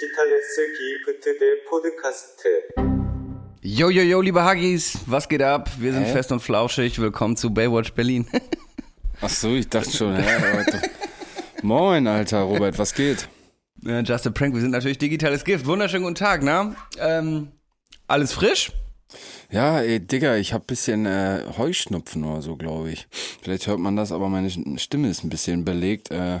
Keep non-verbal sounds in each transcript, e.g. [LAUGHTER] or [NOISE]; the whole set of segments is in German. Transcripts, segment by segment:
Digitales Gift der Podcast. Yo, yo, yo, liebe Huggies, was geht ab? Wir sind Hä? fest und flauschig. Willkommen zu Baywatch Berlin. [LAUGHS] Ach so, ich dachte schon. Ja, Leute. Moin, alter Robert, was geht? Ja, just a prank. Wir sind natürlich digitales Gift. Wunderschönen guten Tag, na? Ähm, alles frisch? Ja, ey, Digga, ich hab bisschen äh, Heuschnupfen oder so, glaube ich. Vielleicht hört man das, aber meine Stimme ist ein bisschen belegt. Äh,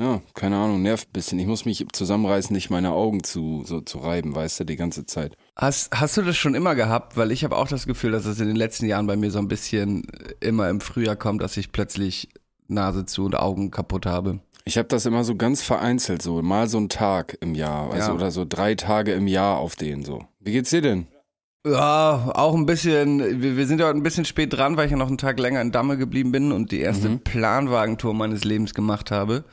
ja, keine Ahnung, nervt ein bisschen. Ich muss mich zusammenreißen, nicht meine Augen zu, so zu reiben, weißt du, die ganze Zeit. Hast, hast du das schon immer gehabt? Weil ich habe auch das Gefühl, dass es in den letzten Jahren bei mir so ein bisschen immer im Frühjahr kommt, dass ich plötzlich Nase zu und Augen kaputt habe. Ich habe das immer so ganz vereinzelt, so mal so einen Tag im Jahr, also Ja. oder so drei Tage im Jahr auf den so. Wie geht's dir denn? Ja, auch ein bisschen, wir, wir sind ja heute ein bisschen spät dran, weil ich ja noch einen Tag länger in Damme geblieben bin und die erste Planwagentour meines Lebens gemacht habe.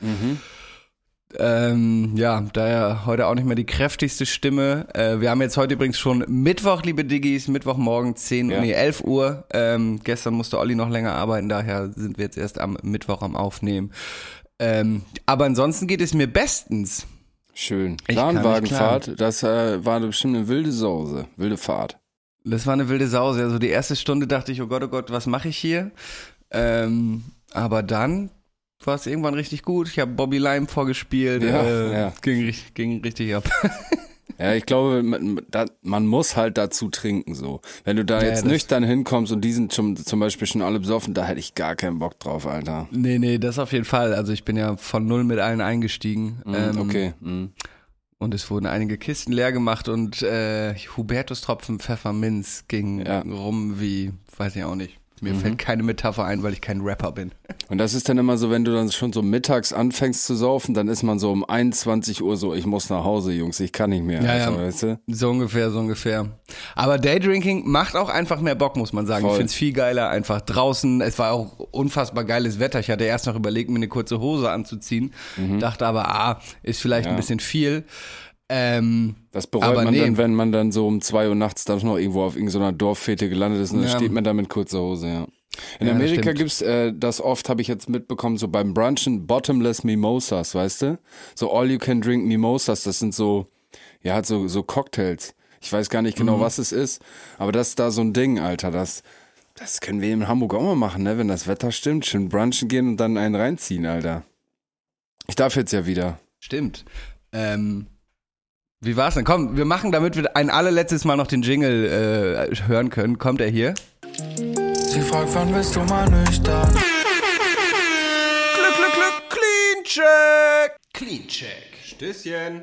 Ähm, ja, daher heute auch nicht mehr die kräftigste Stimme. Äh, wir haben jetzt heute übrigens schon Mittwoch, liebe Diggis, Mittwochmorgen 10, Ja. nee, 11 Uhr. Ähm, gestern musste Olli noch länger arbeiten, daher sind wir jetzt erst am Mittwoch am Aufnehmen. Ähm, aber ansonsten geht es mir bestens. Schön. Planwagenfahrt, das äh, war bestimmt eine wilde Sause, wilde Fahrt. Das war eine wilde Sause. Also die erste Stunde dachte ich, oh Gott, oh Gott, was mache ich hier? Ähm, aber dann war es irgendwann richtig gut. Ich habe Bobby Lime vorgespielt. Ja, äh, ja. Ging, ging richtig ab. [LAUGHS] Ja, ich glaube, man, da, man muss halt dazu trinken so. Wenn du da Ja, jetzt nüchtern hinkommst und die sind zum, zum Beispiel schon alle besoffen, da hätte ich gar keinen Bock drauf, Alter. nee, nee, das auf jeden Fall. Also ich bin ja von null mit allen eingestiegen. Mhm, Ähm, okay. Mhm. Und es wurden einige Kisten leer gemacht und äh, Hubertus Tropfen Pfefferminz ging Ja. Rum wie, weiß ich auch nicht. Mir fällt keine Metapher ein, weil ich kein Rapper bin. Und das ist dann immer so, wenn du dann schon so mittags anfängst zu saufen, dann ist man so um 21 Uhr so, ich muss nach Hause, Jungs, ich kann nicht mehr. Ja, Alter, ja. Weißt du? So ungefähr, so ungefähr. Aber Daydrinking macht auch einfach mehr Bock, muss man sagen. Voll. Ich find's viel geiler, einfach draußen. Es war auch unfassbar geiles Wetter. Ich hatte erst noch überlegt, mir eine kurze Hose anzuziehen. Dachte aber, ah, ist vielleicht Mhm. Ja. ein bisschen viel. Ähm, Das bereut man nee. dann, wenn man dann so um 2 Uhr nachts dann noch irgendwo auf irgendeiner Dorffete gelandet ist und dann Ja. steht man da mit kurzer Hose, ja. In Ja, Amerika stimmt. gibt's äh, das oft, habe ich jetzt mitbekommen, so beim Brunchen Bottomless Mimosas, weißt du? So All You Can Drink Mimosas, das sind so, ja, halt so, so Cocktails. Ich weiß gar nicht genau, Mhm. was es ist, aber das ist da so ein Ding, Alter, das, das können wir in Hamburg auch mal machen, ne? Wenn das Wetter stimmt, schön brunchen gehen und dann einen reinziehen, Alter. Ich darf jetzt ja wieder. stimmt. Ähm, wie war's denn? Komm, wir machen, damit wir ein allerletztes Mal noch den Jingle äh, hören können. Kommt er hier? Sie fragt, wann bist du mal nüchtern? Glück, Glück, Glück, Clean Check. Clean Check. Stößchen.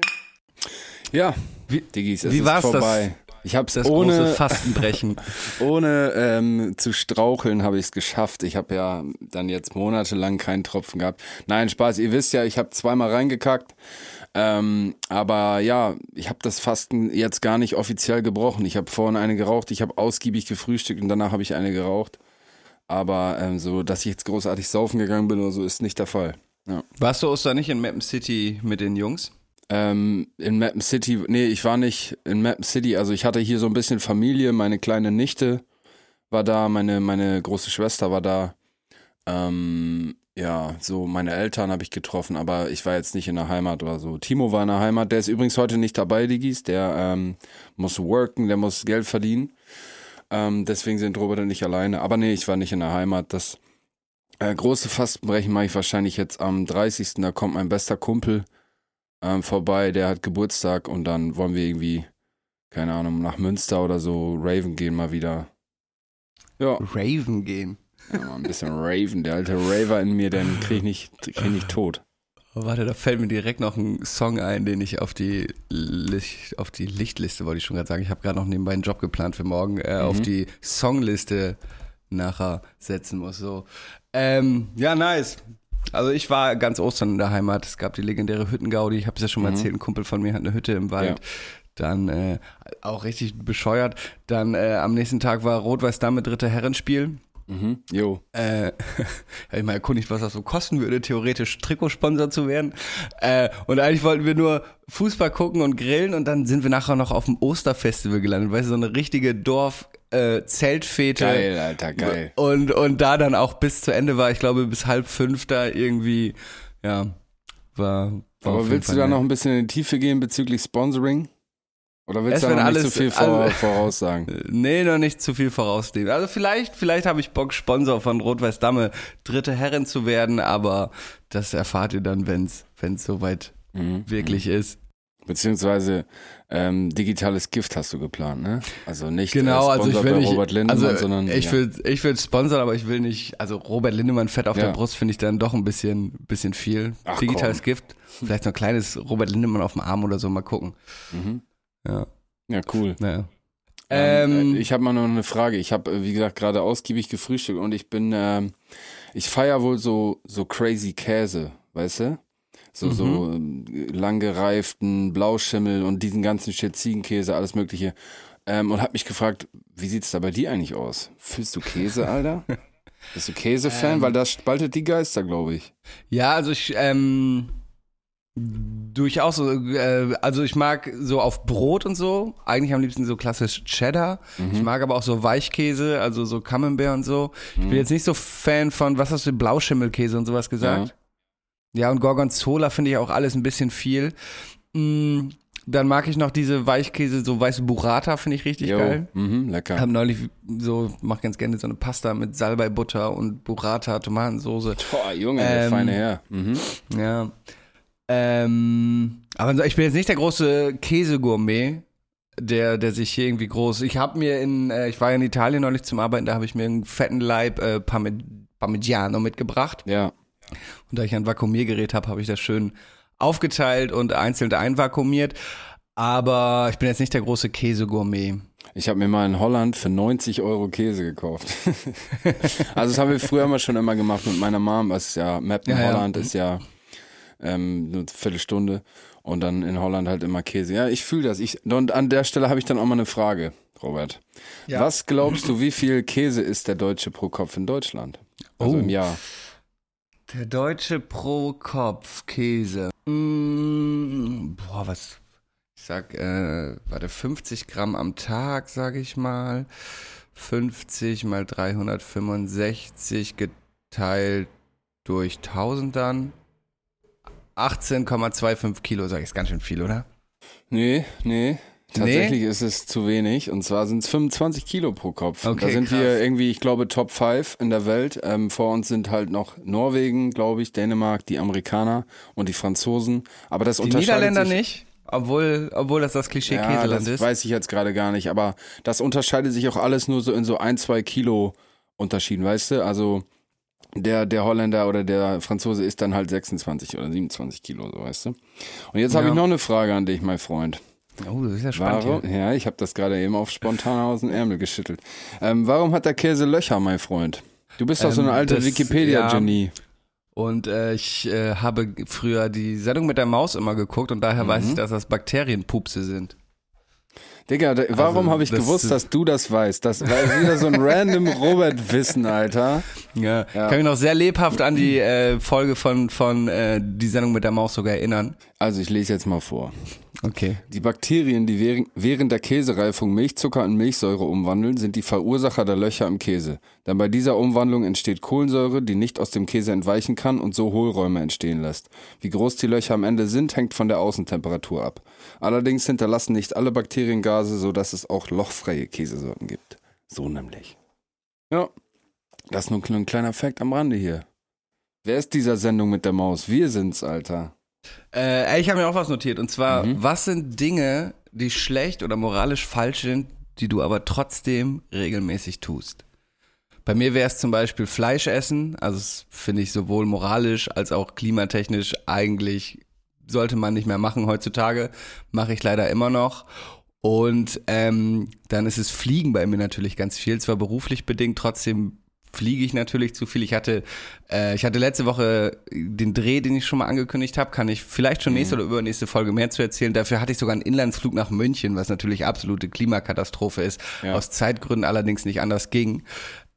Ja, Wie- Diggis, es wie ist war's das- vorbei. ich hab's Das ohne, große Fastenbrechen. [LAUGHS] Ohne ähm, zu straucheln habe ich es geschafft. Ich habe ja dann jetzt monatelang keinen Tropfen gehabt. Nein, Spaß. Ihr wisst ja, ich habe zweimal reingekackt. Ähm, aber ja, ich habe das Fasten jetzt gar nicht offiziell gebrochen. Ich habe vorhin eine geraucht, ich habe ausgiebig gefrühstückt und danach habe ich eine geraucht. Aber ähm, so, dass ich jetzt großartig saufen gegangen bin oder so, ist nicht der Fall. Ja. Warst du Ostern nicht in Mappen City mit den Jungs? Ähm, in Mappen City, nee, ich war nicht in Mappen City, also ich hatte hier so ein bisschen Familie, meine kleine Nichte war da, meine, meine große Schwester war da. Ähm, ja, so meine Eltern habe ich getroffen, aber ich war jetzt nicht in der Heimat oder so. Timo war in der Heimat, der ist übrigens heute nicht dabei, Digis, der ähm, muss worken, der muss Geld verdienen. Ähm, deswegen sind Robert und ich alleine. Aber nee, ich war nicht in der Heimat. Das äh, große Fastenbrechen mache ich wahrscheinlich jetzt am 30. Da kommt mein bester Kumpel ähm, vorbei, der hat Geburtstag und dann wollen wir irgendwie, keine Ahnung, nach Münster oder so Raven gehen mal wieder. Ja, Raven gehen. Ja ein bisschen Raven, der alte Raver in mir, den krieg ich nicht, krieg ich nicht tot. Oh, warte, da fällt mir direkt noch ein Song ein, den ich auf die, Licht, auf die Lichtliste, wollte ich schon gerade sagen. Ich habe gerade noch nebenbei einen Job geplant für morgen, äh, auf die Songliste nachher setzen muss. So. Ähm, ja, nice. Also ich war ganz Ostern in der Heimat. Es gab die legendäre Hüttengaudi. Ich habe es ja schon mal erzählt. Ein Kumpel von mir hat eine Hütte im Wald. Ja. Dann äh, auch richtig bescheuert. Dann äh, am nächsten Tag war Rot-Weiß Dame dritte Herrenspiel. Mhm. Jo. Äh, [LAUGHS] hab ich mal erkundigt, was das so kosten würde, theoretisch Trikotsponsor zu werden. Äh, und eigentlich wollten wir nur Fußball gucken und grillen und dann sind wir nachher noch auf dem Osterfestival gelandet, weißt du, so eine richtige Dorf äh, Zeltfete. Geil, Alter, geil. Und, und da dann auch bis zu Ende war, ich glaube bis halb fünf da irgendwie, ja, war, War Aber willst du Fall da noch ein bisschen in die Tiefe gehen bezüglich Sponsoring? Oder willst Es du da noch nicht alles- so viel vor, voraussagen? Äh, [LAUGHS] Nee, noch nicht zu viel vorausnehmen. Also vielleicht, vielleicht habe ich Bock, Sponsor von Rot-Weiß Damme, dritte Herrin zu werden, aber das erfahrt ihr dann, wenn's, wenn's soweit Mhm. wirklich ist. Beziehungsweise ähm, digitales Gift hast du geplant, ne? Also nicht Genau, äh, also ich Sponsor will nicht, Robert Lindemann, also sondern ich ja. will, ich will sponsern, aber ich will nicht, also Robert Lindemann fett auf Ja. der Brust finde ich dann doch ein bisschen, bisschen viel. Ach, Digitales komm. Gift, vielleicht so ein kleines Robert Lindemann auf dem Arm oder so, mal gucken. Mhm. Ja, Ja, cool. naja. Ähm, Ähm, äh, ich habe mal noch eine Frage. Ich habe, äh, wie gesagt, gerade ausgiebig gefrühstückt und ich bin, ähm, ich feier wohl so, so crazy Käse, weißt du? So, so ähm, lang gereiften Blauschimmel und diesen ganzen Shit, Ziegenkäse, alles mögliche. Ähm, und hab mich gefragt, wie sieht's da bei dir eigentlich aus? Fühlst du Käse, Alter? [LAUGHS] Bist du Käse-Fan? Ähm. Weil das spaltet die Geister, glaube ich. Ja, also ich, ähm, durchaus, so, äh, also ich mag so auf Brot und so, eigentlich am liebsten so klassisch Cheddar. Ich mag aber auch so Weichkäse, also so Camembert und so. Ich bin jetzt nicht so Fan von, was hast du, Blauschimmelkäse und sowas gesagt? Ja, und Gorgonzola finde ich auch alles ein bisschen viel. Mm, dann mag ich noch diese Weichkäse, so weiße Burrata finde ich richtig Jo, geil. Mhm, lecker. Hab neulich so, mach ganz gerne so eine Pasta mit Salbei-Butter und Burrata, Tomatensoße. Boah, Junge, der Ähm, feine Herr. Mhm. Ja. Ähm, aber ich bin jetzt nicht der große Käsegourmet, der, der sich hier irgendwie groß. Ich habe mir in, äh, ich war ja in Italien neulich zum Arbeiten, da habe ich mir einen fetten Leib äh, Parmigiano mitgebracht. Ja. Und da ich ein Vakuumiergerät habe, habe ich das schön aufgeteilt und einzeln einvakuumiert. Aber ich bin jetzt nicht der große Käsegourmet. Ich habe mir mal in Holland für 90 Euro Käse gekauft. [LAUGHS] also das haben wir früher mal schon immer gemacht mit meiner Mom, was ja Map in Ja, ja. Holland ist ja ähm, eine Viertelstunde und dann in Holland halt immer Käse. Ja, ich fühle das. Ich, und an der Stelle habe ich dann auch mal eine Frage, Robert. Ja. Was glaubst du, wie viel Käse isst der Deutsche pro Kopf in Deutschland? Also Oh. im Jahr. Der deutsche pro Kopf Käse. Mm, boah, was? Ich sag, äh, warte, 50 Gramm am Tag, sage ich mal. 50 mal 365 geteilt durch 1000 dann. 18,25 Kilo, sage ich, ist ganz schön viel, oder? Nee, nee. Tatsächlich ist es zu wenig und zwar sind es 25 Kilo pro Kopf. Okay, da sind krass. wir irgendwie, ich glaube, Top 5 in der Welt. Ähm, vor uns sind halt noch Norwegen, glaube ich, Dänemark, die Amerikaner und die Franzosen. Aber das Die unterscheidet Niederländer sich, nicht, obwohl, obwohl das das Klischee Ja, Käseland das ist. weiß ich jetzt gerade gar nicht, aber das unterscheidet sich auch alles nur so in so ein, zwei Kilo Unterschieden, weißt du? Also der, der Holländer oder der Franzose ist dann halt 26 oder 27 Kilo, so weißt du? Und jetzt habe Ja. ich noch eine Frage an dich, mein Freund. Oh, das ist ja spannend. Warum? Ja, ich habe das gerade eben auf spontan aus dem Ärmel geschüttelt. Ähm, warum hat der Käse Löcher, mein Freund? Du bist doch so Ähm, eine alte das- Wikipedia-Genie. Und äh, ich äh, habe früher die Sendung mit der Maus immer geguckt und daher weiß Mhm. ich, dass das Bakterienpupse sind. Digga, da, warum Also, habe ich das gewusst, dass du das weißt? Das war wieder so ein [LAUGHS] random Robert-Wissen, Alter. Ja, Ja. Ich kann mich noch sehr lebhaft an die äh, Folge von, von äh, die Sendung mit der Maus sogar erinnern. Also ich lese jetzt mal vor. Okay. Die Bakterien, die während- während der Käsereifung Milchzucker in Milchsäure umwandeln, sind die Verursacher der Löcher im Käse. Denn bei dieser Umwandlung entsteht Kohlensäure, die nicht aus dem Käse entweichen kann und so Hohlräume entstehen lässt. Wie groß die Löcher am Ende sind, hängt von der Außentemperatur ab. Allerdings hinterlassen nicht alle Bakterien Gase, sodass es auch lochfreie Käsesorten gibt. So nämlich. Ja, das ist nur ein kleiner Fakt am Rande hier. Wer ist dieser Sendung mit der Maus? Wir sind's, Alter. Äh, ich habe mir auch was notiert. Und zwar, Mhm. was sind Dinge, die schlecht oder moralisch falsch sind, die du aber trotzdem regelmäßig tust? Bei mir wäre es zum Beispiel Fleisch essen. Also das finde ich sowohl moralisch als auch klimatechnisch eigentlich sollte man nicht mehr machen heutzutage. Mache ich leider immer noch. Und ähm, dann ist es Fliegen bei mir natürlich ganz viel. Zwar beruflich bedingt, trotzdem fliege ich natürlich zu viel. Ich hatte, äh, ich hatte letzte Woche den Dreh, den ich schon mal angekündigt habe. Kann ich vielleicht schon nächste oder übernächste Folge mehr zu erzählen. Dafür hatte ich sogar einen Inlandsflug nach München, was natürlich absolute Klimakatastrophe ist. Ja. Aus Zeitgründen allerdings nicht anders ging.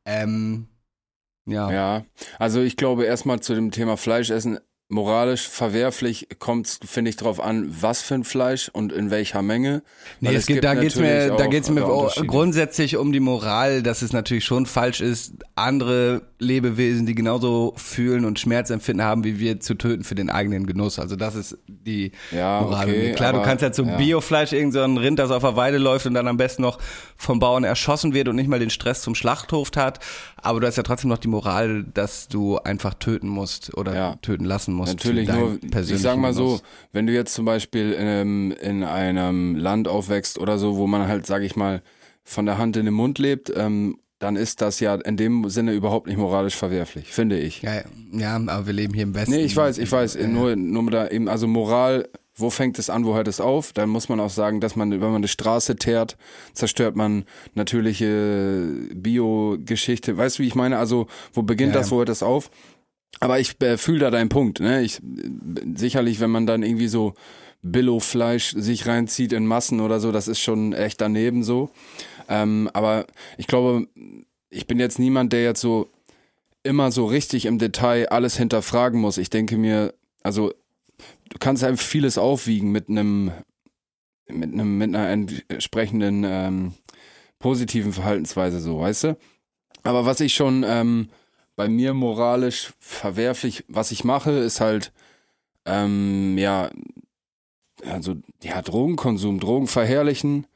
Ähm, ja. Ja, also ich glaube erstmal zu dem Thema Fleisch essen. Moralisch verwerflich kommt finde ich, drauf an, was für ein Fleisch und in welcher Menge. Nee, Weil es geht, da geht's mir, da geht's mir grundsätzlich um die Moral, dass es natürlich schon falsch ist, andere Lebewesen, die genauso fühlen und Schmerzempfinden haben wie wir, zu töten für den eigenen Genuss. Also das ist die Ja, Moral. okay, Klar, du aber- kannst ja zum ja. Biofleisch irgend so Rind, das auf der Weide läuft und dann am besten noch vom Bauern erschossen wird und nicht mal den Stress zum Schlachthof hat. Aber du hast ja trotzdem noch die Moral, dass du einfach töten musst oder Ja. töten lassen musst. Natürlich nur, ich sag mal so, wenn du jetzt zum Beispiel in einem, in einem Land aufwächst oder so, wo man halt, sag ich mal, von der Hand in den Mund lebt, ähm, dann ist das ja in dem Sinne überhaupt nicht moralisch verwerflich, finde ich. Ja, ja, aber wir leben hier im Westen. Nee, ich weiß, ich weiß, nur, nur da eben, also Moral, wo fängt es an, wo hört es auf? Dann muss man auch sagen, dass man, wenn man eine Straße teert, zerstört man natürliche Bio-Geschichte. Weißt du, wie ich meine? Also, wo beginnt Ja. das, wo hört es auf? Aber ich äh, fühle da deinen Punkt, ne? Ich, sicherlich, wenn man dann irgendwie so Billo-Fleisch sich reinzieht in Massen oder so, das ist schon echt daneben so. Ähm, aber ich glaube, ich bin jetzt niemand, der jetzt so immer so richtig im Detail alles hinterfragen muss. Ich denke mir, also du kannst einfach vieles aufwiegen mit einem mit einem mit einer entsprechenden ähm, positiven Verhaltensweise so, weißt du? Aber was ich schon ähm, bei mir moralisch verwerflich, was ich mache, ist halt ähm, ja also ja Drogenkonsum, Drogen verherrlichen.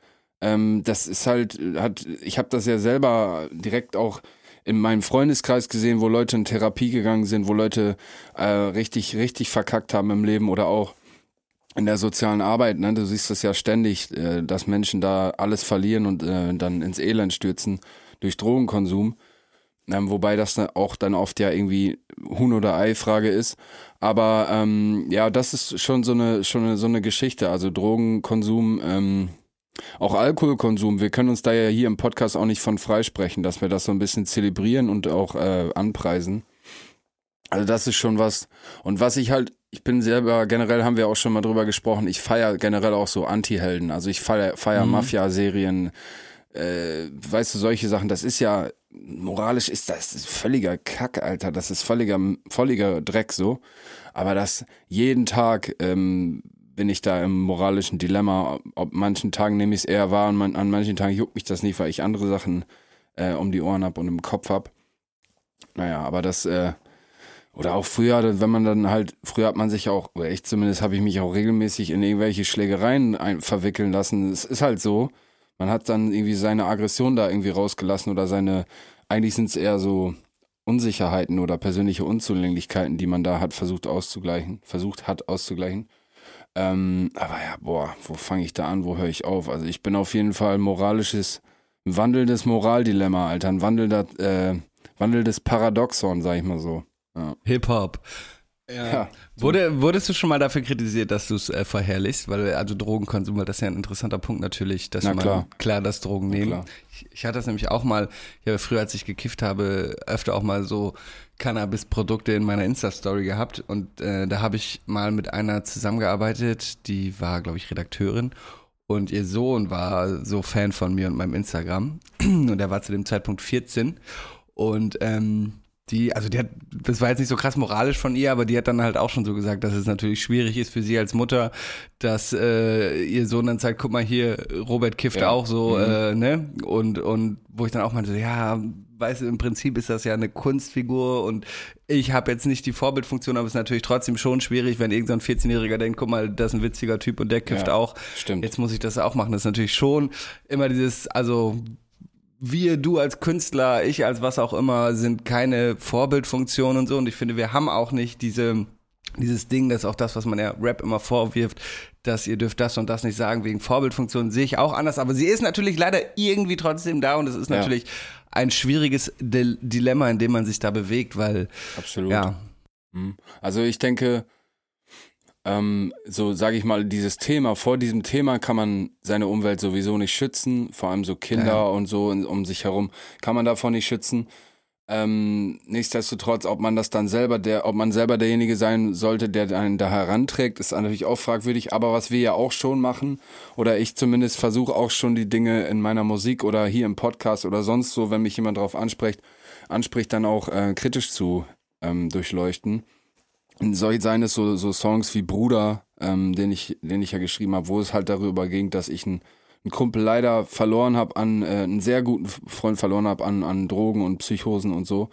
Ähm, das ist halt hat ich habe das ja selber direkt auch in meinem Freundeskreis gesehen, wo Leute in Therapie gegangen sind, wo Leute äh, richtig, richtig verkackt haben im Leben oder auch in der sozialen Arbeit. Ne? Du siehst das ja ständig, äh, dass Menschen da alles verlieren und äh, dann ins Elend stürzen durch Drogenkonsum. Ähm, wobei das auch dann oft ja irgendwie Huhn- oder Ei-Frage ist. Aber ähm, ja, das ist schon so eine, schon eine, so eine Geschichte. Also Drogenkonsum, ähm, auch Alkoholkonsum, wir können uns da ja hier im Podcast auch nicht von freisprechen, dass wir das so ein bisschen zelebrieren und auch äh, anpreisen. Also das ist schon was. Und was ich halt, ich bin selber, generell haben wir auch schon mal drüber gesprochen, ich feiere generell auch so Anti-Helden. Also ich feiere feier Mhm. Mafia-Serien, äh, weißt du, solche Sachen. Das ist ja, moralisch ist das völliger Kack, Alter. Das ist völliger, völliger Dreck so. Aber das jeden Tag ähm, bin ich da im moralischen Dilemma. Ob manchen Tagen nehme ich es eher wahr, und man, an manchen Tagen juckt mich das nicht, weil ich andere Sachen äh, um die Ohren hab und im Kopf hab. Naja, aber das, äh, oder auch früher, wenn man dann halt, früher hat man sich auch, oder ich zumindest habe ich mich auch regelmäßig in irgendwelche Schlägereien ein, verwickeln lassen. Es ist halt so, man hat dann irgendwie seine Aggression da irgendwie rausgelassen oder seine, eigentlich sind es eher so Unsicherheiten oder persönliche Unzulänglichkeiten, die man da hat versucht auszugleichen, versucht hat auszugleichen. Ähm, aber ja, boah, wo fange ich da an, wo höre ich auf? Also ich bin auf jeden Fall moralisches, ein wandelndes Moraldilemma, Alter, ein wandelnder, äh, wandelndes Paradoxon, sag ich mal so. Hip-Hop. Ja. Wurde, wurdest du schon mal dafür kritisiert, dass du es äh, verherrlichst? Weil, also Drogenkonsum, weil das ist ja ein interessanter Punkt natürlich, dass Na man klar. klar das Drogen Na nehmen. klar. Ich, ich hatte das nämlich auch mal, ich habe früher, als ich gekifft habe, öfter auch mal so Cannabis-Produkte in meiner Insta-Story gehabt und äh, da habe ich mal mit einer zusammengearbeitet, die war, glaube ich, Redakteurin und ihr Sohn war so Fan von mir und meinem Instagram [CLEARS THROAT] und er war zu dem Zeitpunkt 14 und ähm, die, also die hat, das war jetzt nicht so krass moralisch von ihr, aber die hat dann halt auch schon so gesagt, dass es natürlich schwierig ist für sie als Mutter, dass äh, ihr Sohn dann sagt, guck mal hier, Robert kifft Ja. auch so, Mhm. äh, ne? Und, und wo ich dann auch meinte, so, ja, weißt du, im Prinzip ist das ja eine Kunstfigur und ich habe jetzt nicht die Vorbildfunktion, aber es ist natürlich trotzdem schon schwierig, wenn irgendein so ein 14-Jähriger denkt, guck mal, das ist ein witziger Typ und der kifft Ja, auch. stimmt. Jetzt muss ich das auch machen. Das ist natürlich schon immer dieses, also wir, du als Künstler, ich als was auch immer, sind keine Vorbildfunktion und so. Und ich finde, wir haben auch nicht diese, dieses Ding, das ist auch das, was man ja Rap immer vorwirft, dass ihr dürft das und das nicht sagen wegen Vorbildfunktion, sehe ich auch anders. Aber sie ist natürlich leider irgendwie trotzdem da und es ist Ja. natürlich ein schwieriges Dil- Dilemma, in dem man sich da bewegt, weil, Absolut. ja, Mhm. Also ich denke, ähm, so sage ich mal, dieses Thema, vor diesem Thema kann man seine Umwelt sowieso nicht schützen, vor allem so Kinder Ja. und so um sich herum kann man davon nicht schützen. Ähm, nichtsdestotrotz, ob man das dann selber, der, ob man selber derjenige sein sollte, der einen da heranträgt, ist natürlich auch fragwürdig. Aber was wir ja auch schon machen, oder ich zumindest versuche auch schon die Dinge in meiner Musik oder hier im Podcast oder sonst so, wenn mich jemand darauf anspricht, anspricht, dann auch äh, kritisch zu ähm, durchleuchten. Soll seien es so, so Songs wie Bruder, ähm, den ich, den ich ja geschrieben habe, wo es halt darüber ging, dass ich einen, einen Kumpel leider verloren habe an, äh, einen sehr guten Freund verloren habe an, an Drogen und Psychosen und so.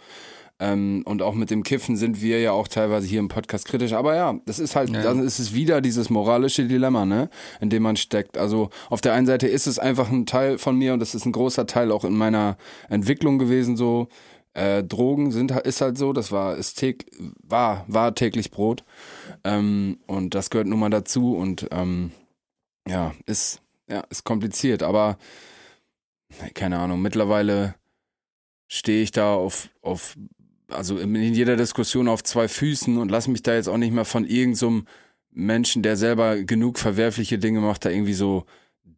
Ähm, und auch mit dem Kiffen sind wir ja auch teilweise hier im Podcast kritisch. Aber ja, das ist halt, Ja. dann ist es wieder dieses moralische Dilemma, ne, in dem man steckt. Also auf der einen Seite ist es einfach ein Teil von mir und das ist ein großer Teil auch in meiner Entwicklung gewesen, so. Äh, Drogen sind ist halt so, das war ist täg, war war täglich Brot ähm, und das gehört nun mal dazu und ähm, ja ist ja ist kompliziert, aber keine Ahnung. Mittlerweile stehe ich da auf auf also in jeder Diskussion auf zwei Füßen und lass mich da jetzt auch nicht mehr von irgendeinem so Menschen, der selber genug verwerfliche Dinge macht, da irgendwie so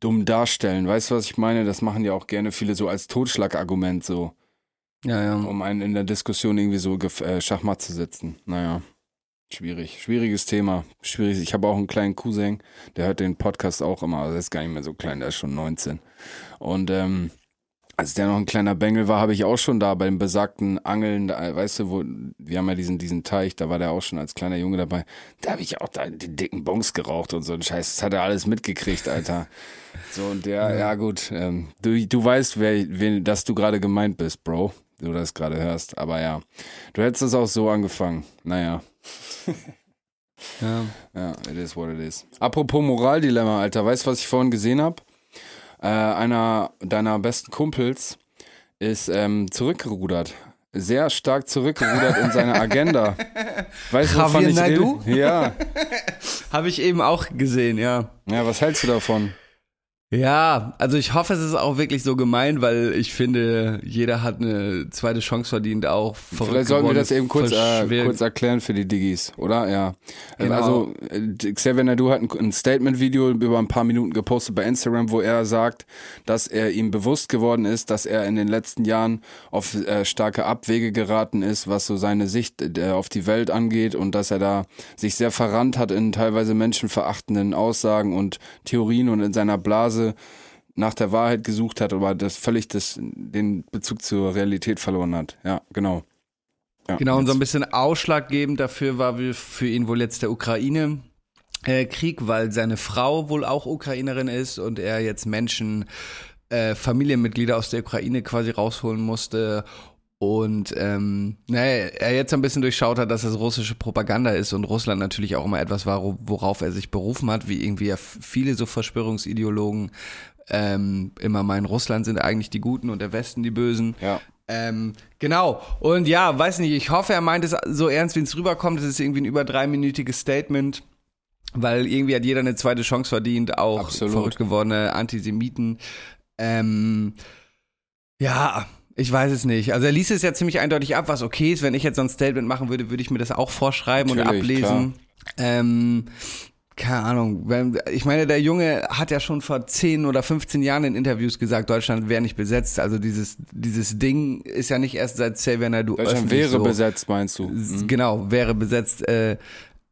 dumm darstellen. Weißt du, was ich meine? Das machen ja auch gerne viele so als Totschlagargument so Ja, ja. um einen in der Diskussion irgendwie so äh, Schachmatt zu setzen. Naja, schwierig. Schwieriges Thema. Schwierig. Ich habe auch einen kleinen Cousin, der hört den Podcast auch immer. Also er ist gar nicht mehr so klein, der ist schon 19. Und ähm, als der noch ein kleiner Bengel war, habe ich auch schon da beim besagten Angeln, da, weißt du, wo, wir haben ja diesen, diesen Teich, da war der auch schon als kleiner Junge dabei. Da habe ich auch da die dicken Bongs geraucht und so ein Scheiß. Das hat er alles mitgekriegt, Alter. So, und der, ja, gut, ähm, du, du weißt, wer, wen, dass du gerade gemeint bist, Bro, du das gerade hörst. Aber ja, du hättest es auch so angefangen. Naja, [LAUGHS] ja. ja, it is what it is. Apropos Moraldilemma, Alter, weißt du, was ich vorhin gesehen habe? Äh, einer deiner besten Kumpels ist ähm, zurückgerudert. Sehr stark zurückgerudert in seiner Agenda. [LAUGHS] Weißt du, wovon ich rede? Ja. [LAUGHS] Habe ich eben auch gesehen, ja. Ja, was hältst du davon? Ja, also ich hoffe, es ist auch wirklich so gemeint, weil ich finde, jeder hat eine zweite Chance verdient, auch verrückt Vielleicht sollten wir das eben kurz, äh, kurz erklären für die Diggis, oder? Ja. Ähm, Genau. Also, äh, Xavier Nadu hat ein, ein Statement-Video über ein paar Minuten gepostet bei Instagram, wo er sagt, dass er ihm bewusst geworden ist, dass er in den letzten Jahren auf äh, starke Abwege geraten ist, was so seine Sicht äh, auf die Welt angeht und dass er da sich sehr verrannt hat in teilweise menschenverachtenden Aussagen und Theorien und in seiner Blase nach der Wahrheit gesucht hat, aber das völlig das, den Bezug zur Realität verloren hat. Ja, genau. Ja, Genau, und so ein bisschen ausschlaggebend dafür war für ihn wohl jetzt der Ukraine. Krieg, weil seine Frau wohl auch Ukrainerin ist und er jetzt Menschen, äh, Familienmitglieder aus der Ukraine quasi rausholen musste und ähm, naja, er jetzt ein bisschen durchschaut hat, dass das russische Propaganda ist und Russland natürlich auch immer etwas war, worauf er sich berufen hat, wie irgendwie ja viele so Verschwörungsideologen ähm, immer meinen, Russland sind eigentlich die Guten und der Westen die Bösen. Ja. Ähm, genau. Und ja, weiß nicht, ich hoffe, er meint es so ernst, wie es rüberkommt. Es ist irgendwie ein über dreiminütiges Statement, weil irgendwie hat jeder eine zweite Chance verdient, auch Absolut. verrückt gewordene Antisemiten. Ähm, ja, ich weiß es nicht. Also er liest es ja ziemlich eindeutig ab, was okay ist. Wenn ich jetzt so ein Statement machen würde, würde ich mir das auch vorschreiben und ablesen. Ähm, keine Ahnung. Ich meine, der Junge hat ja schon vor 10 oder 15 Jahren in Interviews gesagt, Deutschland wäre nicht besetzt. Also dieses, dieses Ding ist ja nicht erst seit Xavier Naidoo Deutschland wäre so. besetzt, meinst du? Mhm. Genau, wäre besetzt. Äh,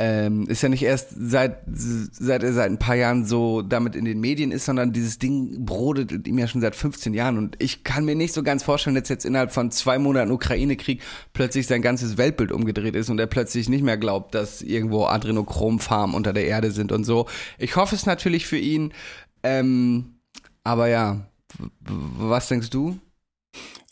ähm, ist ja nicht erst seit, seit er seit ein paar Jahren so damit in den Medien ist, sondern dieses Ding brodelt ihm ja schon seit 15 Jahren. Und ich kann mir nicht so ganz vorstellen, dass jetzt innerhalb von zwei Monaten Ukraine-Krieg plötzlich sein ganzes Weltbild umgedreht ist und er plötzlich nicht mehr glaubt, dass irgendwo Adrenochrom-Farmen unter der Erde sind und so. Ich hoffe es natürlich für ihn. Ähm, aber ja, was denkst du?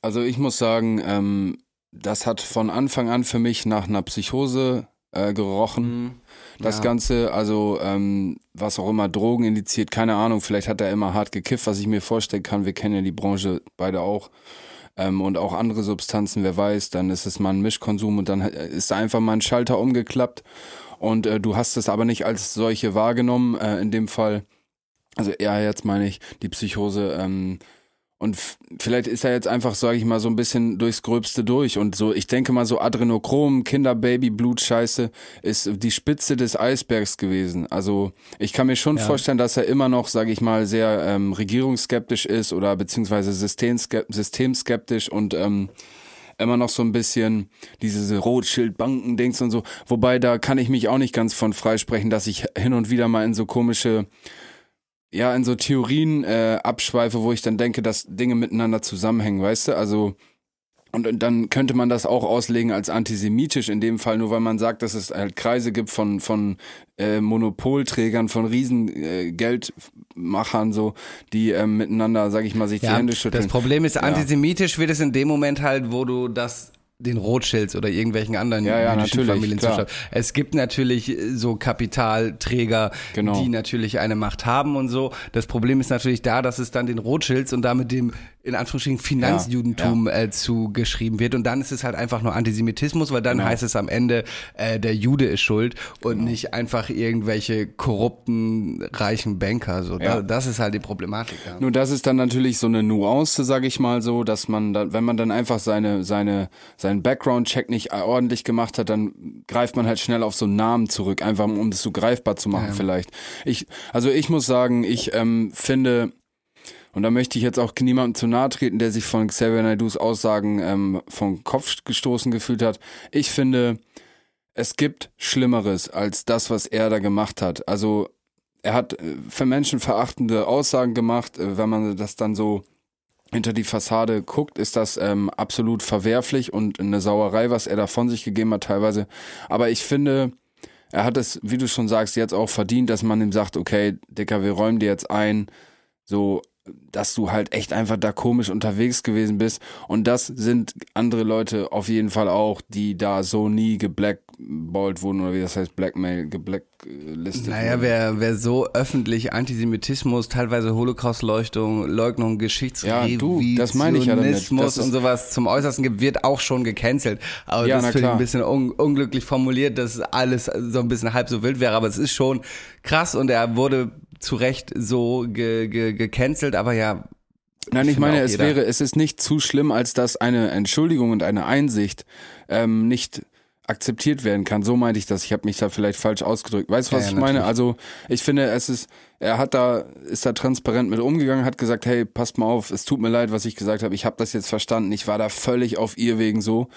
Also ich muss sagen, ähm, das hat von Anfang an für mich nach einer Psychose äh, gerochen. Das Ja. Ganze, also ähm, was auch immer, Drogen indiziert, keine Ahnung, vielleicht hat er immer hart gekifft, was ich mir vorstellen kann. Wir kennen ja die Branche beide auch. Ähm, und auch andere Substanzen, wer weiß, dann ist es mal ein Mischkonsum und dann ist da einfach mal ein Schalter umgeklappt. Und äh, du hast es aber nicht als solche wahrgenommen, äh, in dem Fall. Also eher jetzt meine ich, die Psychose. Ähm, und vielleicht ist er jetzt einfach, sage ich mal, so ein bisschen durchs Gröbste durch. Und so, ich denke mal, so Adrenochrom, Kinderbaby, Blutscheiße ist die Spitze des Eisbergs gewesen. Also ich kann mir schon Ja. vorstellen, dass er immer noch, sage ich mal, sehr ähm, regierungsskeptisch ist oder beziehungsweise systemske systemskeptisch und ähm, immer noch so ein bisschen diese Rothschild-Banken-Dings und so. Wobei, da kann ich mich auch nicht ganz von freisprechen, dass ich hin und wieder mal in so komische ja, in so Theorien äh, abschweife, wo ich dann denke, dass Dinge miteinander zusammenhängen, weißt du? Also Und und dann könnte man das auch auslegen als antisemitisch in dem Fall, nur weil man sagt, dass es halt Kreise gibt von, von äh, Monopolträgern, von riesen äh, so, die ähm, miteinander, sag ich mal, sich die Hände schütteln. das Problem ist, antisemitisch wird es in dem Moment halt, wo du das den Rothschilds oder irgendwelchen anderen Ja, ja, jüdischen Familien klar. zuschaut. Es gibt natürlich äh, so Kapitalträger, Genau. die natürlich eine Macht haben und so. Das Problem ist natürlich da, dass es dann den Rothschilds und damit dem in Anführungsstrichen Finanzjudentum Äh, zugeschrieben wird und dann ist es halt einfach nur Antisemitismus, weil dann Genau. heißt es am Ende, äh, der Jude ist schuld und nicht einfach irgendwelche korrupten reichen Banker. So, Ja. da, das ist halt die Problematik. Ja. Nur das ist dann natürlich so eine Nuance, sag ich mal so, dass man dann, wenn man dann einfach seine, seine, seinen Background-Check nicht ordentlich gemacht hat, dann greift man halt schnell auf so einen Namen zurück, einfach um es so greifbar zu machen vielleicht. Ich, also ich muss sagen, ich ähm, finde, und da möchte ich jetzt auch niemandem zu nahe treten, der sich von Xavier Naidus Aussagen ähm, vom Kopf gestoßen gefühlt hat. Ich finde, es gibt Schlimmeres als das, was er da gemacht hat. Also er hat äh, für Menschen verachtende Aussagen gemacht. Äh, Wenn man das dann so hinter die Fassade guckt, ist das ähm, absolut verwerflich und eine Sauerei, was er da von sich gegeben hat teilweise. Aber ich finde, er hat es, wie du schon sagst, jetzt auch verdient, dass man ihm sagt, okay, Dicker, wir räumen dir jetzt ein, so, dass du halt echt einfach da komisch unterwegs gewesen bist. Und das sind andere Leute auf jeden Fall auch, die da so nie geblackballt wurden oder wie das heißt, Blackmail, geblacklistet Naja, wurden. wer, wer so öffentlich Antisemitismus, teilweise Holocaust-Leuchtung, Leugnung, Ja, du, das meine ich ja damit. Geschichtsrevisionismus Das ist- und sowas zum Äußersten gibt, wird auch schon gecancelt. Aber Ja, das na finde ich klar. ein bisschen un unglücklich formuliert, dass alles so ein bisschen halb so wild wäre. Aber es ist schon krass und er wurde zu Recht so ge ge gecancelt, aber ja. Nein, ich, finde meine, es wäre, es ist nicht zu schlimm, als dass eine Entschuldigung und eine Einsicht ähm, nicht akzeptiert werden kann. So meinte ich das. Ich habe mich da vielleicht falsch ausgedrückt. Weißt du, was Ja, ich ja, meine? natürlich. Also ich finde, es ist, er hat da, ist da transparent mit umgegangen, hat gesagt, hey, passt mal auf, es tut mir leid, was ich gesagt habe. Ich habe das jetzt verstanden. Ich war da völlig auf ihr wegen so.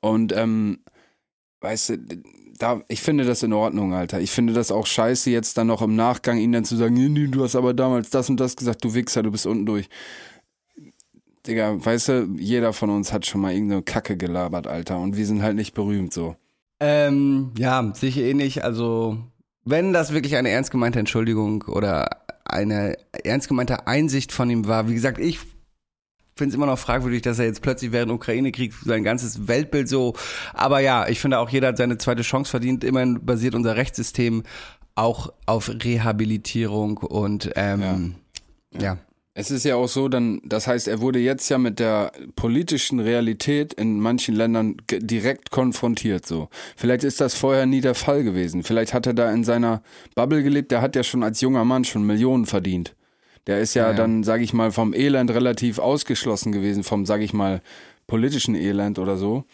Und ähm, weißt du, da, ich finde das in Ordnung, Alter. Ich finde das auch scheiße, jetzt dann noch im Nachgang ihnen dann zu sagen, du hast aber damals das und das gesagt, du Wichser, du bist unten durch. Digga, weißt du, jeder von uns hat schon mal irgendeine Kacke gelabert, Alter. Und wir sind halt nicht berühmt so. Ähm, ja, sicher eh nicht. Also, wenn das wirklich eine ernst gemeinte Entschuldigung oder eine ernst gemeinte Einsicht von ihm war, wie gesagt, ich finde es immer noch fragwürdig, dass er jetzt plötzlich während Ukraine-Krieg sein ganzes Weltbild so. Aber ja, ich finde auch, jeder hat seine zweite Chance verdient. Immerhin basiert unser Rechtssystem auch auf Rehabilitierung und ähm, ja. Es ist ja auch so, dann, das heißt, er wurde jetzt ja mit der politischen Realität in manchen Ländern direkt konfrontiert, so. Vielleicht ist das vorher nie der Fall gewesen. Vielleicht hat er da in seiner Bubble gelebt, der hat ja schon als junger Mann schon Millionen verdient. Der ist ja, Ja, dann, sag ich mal, vom Elend relativ ausgeschlossen gewesen, vom, sag ich mal, politischen Elend oder so.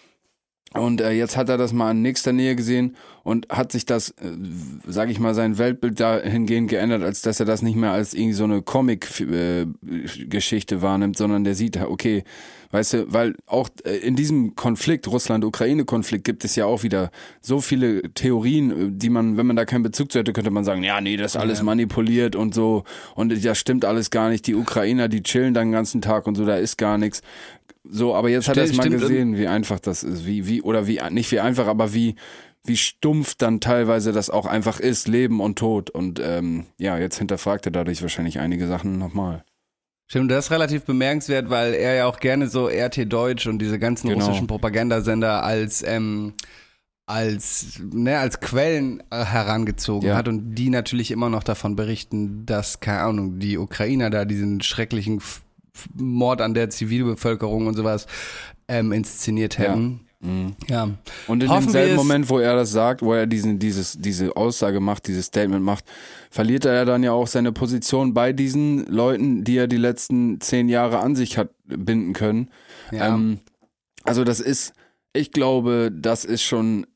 Und äh, jetzt hat er das mal in nächster Nähe gesehen und hat sich das, äh, sage ich mal, sein Weltbild dahingehend geändert, als dass er das nicht mehr als irgendwie so eine Comic-Geschichte wahrnimmt, sondern der sieht, okay, weißt du, weil auch äh, in diesem Konflikt, Russland-Ukraine-Konflikt, gibt es ja auch wieder so viele Theorien, äh, die man, wenn man da keinen Bezug zu hätte, könnte man sagen, ja, nee, das ist alles manipuliert und so und das stimmt alles gar nicht. Die Ukrainer, die chillen dann den ganzen Tag und so, da ist gar nichts. So, aber jetzt hat er es mal gesehen, wie einfach das ist, wie, wie, oder wie, nicht wie einfach, aber wie, wie stumpf dann teilweise das auch einfach ist, Leben und Tod. Und ähm, ja, jetzt hinterfragt er dadurch wahrscheinlich einige Sachen nochmal. Stimmt, das ist relativ bemerkenswert, weil er ja auch gerne so RT Deutsch und diese ganzen Genau. russischen Propagandasender als ähm, als ne, als Quellen äh, herangezogen Ja. hat und die natürlich immer noch davon berichten, dass keine Ahnung die Ukrainer da diesen schrecklichen Mord an der Zivilbevölkerung und sowas ähm, inszeniert hätten. Ja. Und in Hoffen demselben Moment, wo er das sagt, wo er diesen, dieses, diese Aussage macht, dieses Statement macht, verliert er ja dann ja auch seine Position bei diesen Leuten, die er die letzten zehn Jahre an sich hat binden können. Ja. Ähm, also das ist, ich glaube, das ist schon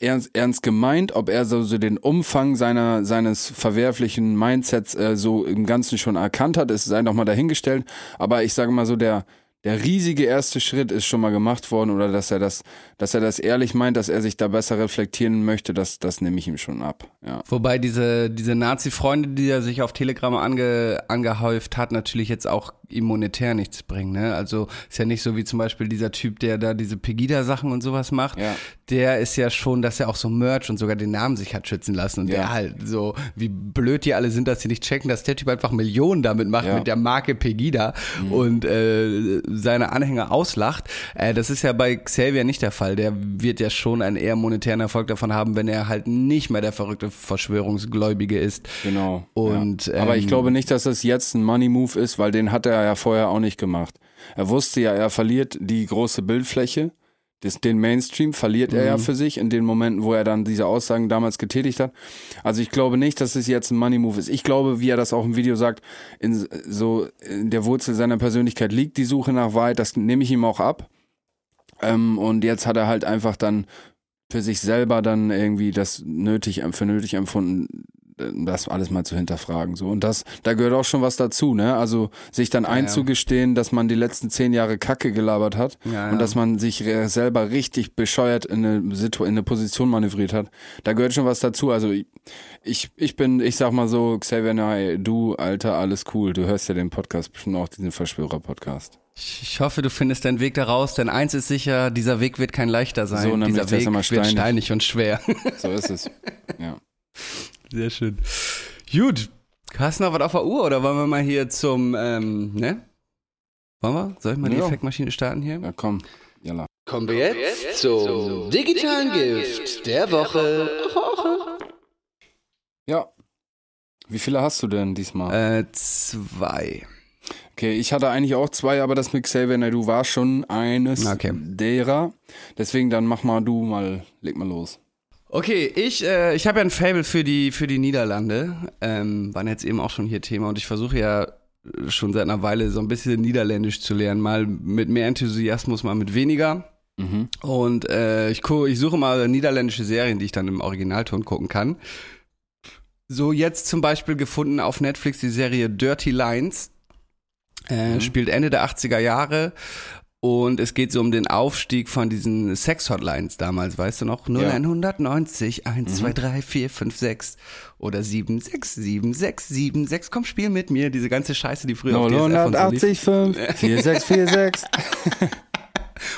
ernst, ernst gemeint, ob er so, so den Umfang seiner, seines verwerflichen Mindsets äh, so im Ganzen schon erkannt hat, ist sei noch mal dahingestellt. Aber ich sage mal so, der, der riesige erste Schritt ist schon mal gemacht worden oder dass er das, dass er das ehrlich meint, dass er sich da besser reflektieren möchte, das, das nehme ich ihm schon ab. Ja. Wobei diese, diese Nazi-Freunde, die er sich auf Telegram ange, angehäuft hat, natürlich jetzt auch ihm monetär nichts bringen. Ne? Also ist ja nicht so wie zum Beispiel dieser Typ, der da diese Pegida-Sachen und sowas macht. Ja. Der ist ja schon, dass er auch so Merch und sogar den Namen sich hat schützen lassen. Und Ja. der halt so, wie blöd die alle sind, dass sie nicht checken, dass der Typ einfach Millionen damit macht Ja. Mhm. mit der Marke Pegida und äh, seine Anhänger auslacht. Äh, das ist ja bei Xavier nicht der Fall. Der wird ja schon einen eher monetären Erfolg davon haben, wenn er halt nicht mehr der verrückte Verschwörungsgläubige ist. Genau. Und, ja. Aber ich ähm, glaube nicht, dass das jetzt ein Money Move ist, weil den hat er ja vorher auch nicht gemacht. Er wusste ja, er verliert die große Bildfläche. Das, den Mainstream verliert er Mhm. ja für sich in den Momenten, wo er dann diese Aussagen damals getätigt hat. Also ich glaube nicht, dass es jetzt ein Money Move ist. Ich glaube, wie er das auch im Video sagt, in so in der Wurzel seiner Persönlichkeit liegt die Suche nach Wahrheit. Das nehme ich ihm auch ab. Ähm, und jetzt hat er halt einfach dann für sich selber dann irgendwie das nötig für nötig empfunden, das alles mal zu hinterfragen. So. Und das, da gehört auch schon was dazu, ne? Also sich dann ja. einzugestehen, dass man die letzten zehn Jahre Kacke gelabert hat Ja, und dass man sich selber richtig bescheuert in eine, Situ in eine Position manövriert hat. Da gehört schon was dazu. Also ich, ich, bin, ich sag mal so, Xavier Nae, du, Alter, alles cool. Du hörst ja den Podcast, bestimmt auch diesen Verschwörer-Podcast. Ich hoffe, du findest deinen Weg da raus, denn eins ist sicher, dieser Weg wird kein leichter sein. So, dieser Weg immer wird steinig. steinig und schwer. [LAUGHS] So ist es. Ja. Sehr schön. Gut. Hast du noch was auf der Uhr oder wollen wir mal hier zum, ähm, ne? Wollen wir? Soll ich mal die Ja. Effektmaschine starten hier? ja, komm. Jalla. Kommen wir jetzt zum digitalen Gift der Woche. Ja. Wie viele hast du denn diesmal? Äh, zwei. Okay, ich hatte eigentlich auch zwei, aber das mit Xavier Naidoo war schon eines Okay. derer. Deswegen dann mach mal du mal, leg mal los. Okay, ich, äh, ich habe ja ein Fable für die, für die Niederlande. Ähm, waren jetzt eben auch schon hier Thema und ich versuche ja schon seit einer Weile so ein bisschen Niederländisch zu lernen. Mal mit mehr Enthusiasmus, mal mit weniger. Mhm. Und äh, ich, ich suche mal niederländische Serien, die ich dann im Originalton gucken kann. So jetzt zum Beispiel gefunden auf Netflix die Serie Dirty Lines. Äh, Spielt Ende der 80er Jahre. Und es geht so um den Aufstieg von diesen Sex-Hotlines damals, weißt du noch? 0190 1, 2, 3, 4, 5, 6 oder 7, 6, 7, 6, 7, 6. Komm, spiel mit mir. Diese ganze Scheiße, die früher auf DSF und so lief. 085 4646. [LAUGHS]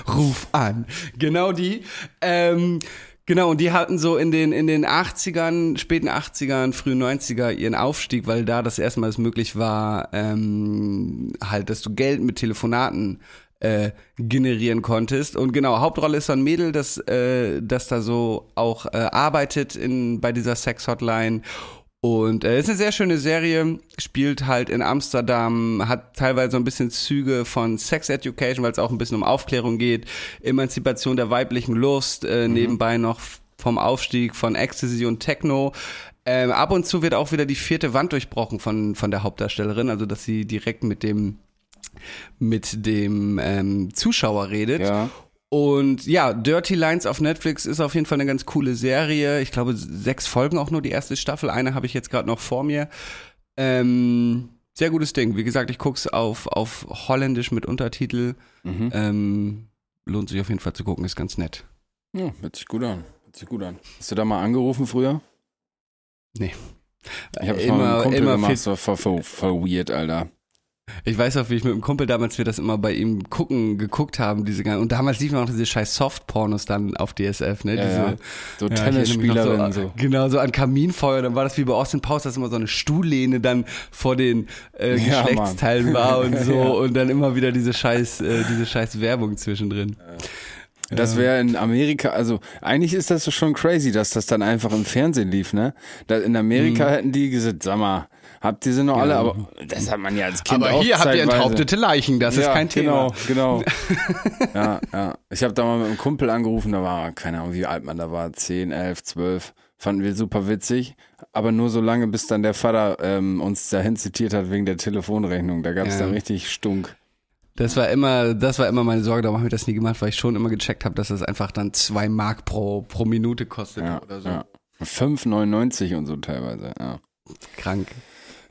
Ruf an. Genau die. Ähm, genau, und die hatten so in den, in den 80ern, späten 80ern, frühen 90er ihren Aufstieg, weil da das erstmal es möglich war, ähm, halt, dass du Geld mit Telefonaten äh, generieren konntest. Und genau, Hauptrolle ist so ein Mädel, das, äh, das da so auch äh, arbeitet in, bei dieser Sex-Hotline. Und äh, ist eine sehr schöne Serie, spielt halt in Amsterdam, hat teilweise so ein bisschen Züge von Sex Education, weil es auch ein bisschen um Aufklärung geht, Emanzipation der weiblichen Lust, äh, nebenbei noch vom Aufstieg von Ecstasy und Techno. Ähm, ab und zu wird auch wieder die vierte Wand durchbrochen von, von der Hauptdarstellerin, also dass sie direkt mit dem mit dem ähm, Zuschauer redet. ja. Und ja, Dirty Lines auf Netflix ist auf jeden Fall eine ganz coole Serie. Ich glaube, sechs Folgen auch nur die erste Staffel. Eine habe ich jetzt gerade noch vor mir. Ähm, sehr gutes Ding. Wie gesagt, ich guck's auf, auf Holländisch mit Untertitel. Mhm. Ähm, lohnt sich auf jeden Fall zu gucken, ist ganz nett. ja. Hört sich gut an. Hört sich gut an. Hast du da mal angerufen früher? Nee. Ich habe Immer- mal Kumpel immer gemacht, viel- so voll, voll, voll weird, Alter. Ich weiß auch, wie ich mit dem Kumpel damals wir das immer bei ihm gucken, geguckt haben, diese ganzen, und damals liefen auch diese scheiß Soft-Pornos dann auf DSF, ne? Ja, diese, ja. So Ja, ich erinnere mich noch Tennisspielerin so, so. Genau, so an Kaminfeuer. Dann war das wie bei Austin Powers, dass immer so eine Stuhllehne dann vor den äh, Ja, Geschlechtsteilen war und [LAUGHS] so. Ja. Und dann immer wieder diese scheiß, äh, diese scheiß Werbung zwischendrin. Das wäre in Amerika, also eigentlich ist das schon crazy, dass das dann einfach im Fernsehen lief, ne? Da, in Amerika Mhm. hätten die gesagt, sag mal, habt ihr sie noch alle? Aber das hat man ja als Kind Aber auch hier habt ihr zeitweise. enthauptete Leichen, das ist ja, kein Thema. Genau, genau. [LAUGHS] ja, ja. Ich habe da mal mit einem Kumpel angerufen, da war, keine Ahnung, wie alt man da war, 10, 11, 12. Fanden wir super witzig, aber nur so lange, bis dann der Vater ähm, uns dahin zitiert hat wegen der Telefonrechnung. Da gab es Ja. dann richtig Stunk. Das war immer, das war immer meine Sorge, darum habe ich das nie gemacht, weil ich schon immer gecheckt habe, dass das einfach dann zwei Mark pro, pro Minute kostet Ja, oder so. ja. 5,99 und so teilweise, ja. Krank.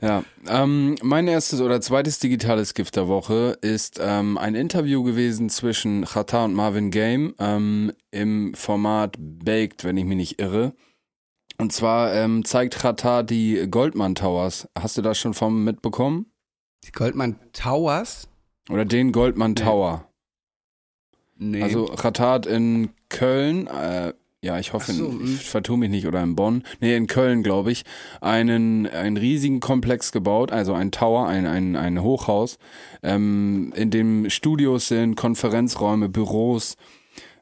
Ja, ähm, mein erstes oder zweites digitales Gift der Woche ist ähm, ein Interview gewesen zwischen Chata und Marvin Game ähm, im Format Baked, wenn ich mich nicht irre. Und zwar ähm, zeigt Chata die Goldman Towers. Hast du das schon vom mitbekommen? Die Goldman Towers? Oder den Goldman Tower. Nee. Also Ratat in Köln, äh, ja, ich hoffe, so, ich hm. vertue mich nicht, oder in Bonn, nee, in Köln, glaube ich, einen, einen riesigen Komplex gebaut, also ein Tower, ein, ein, ein Hochhaus, ähm, in dem Studios sind, Konferenzräume, Büros,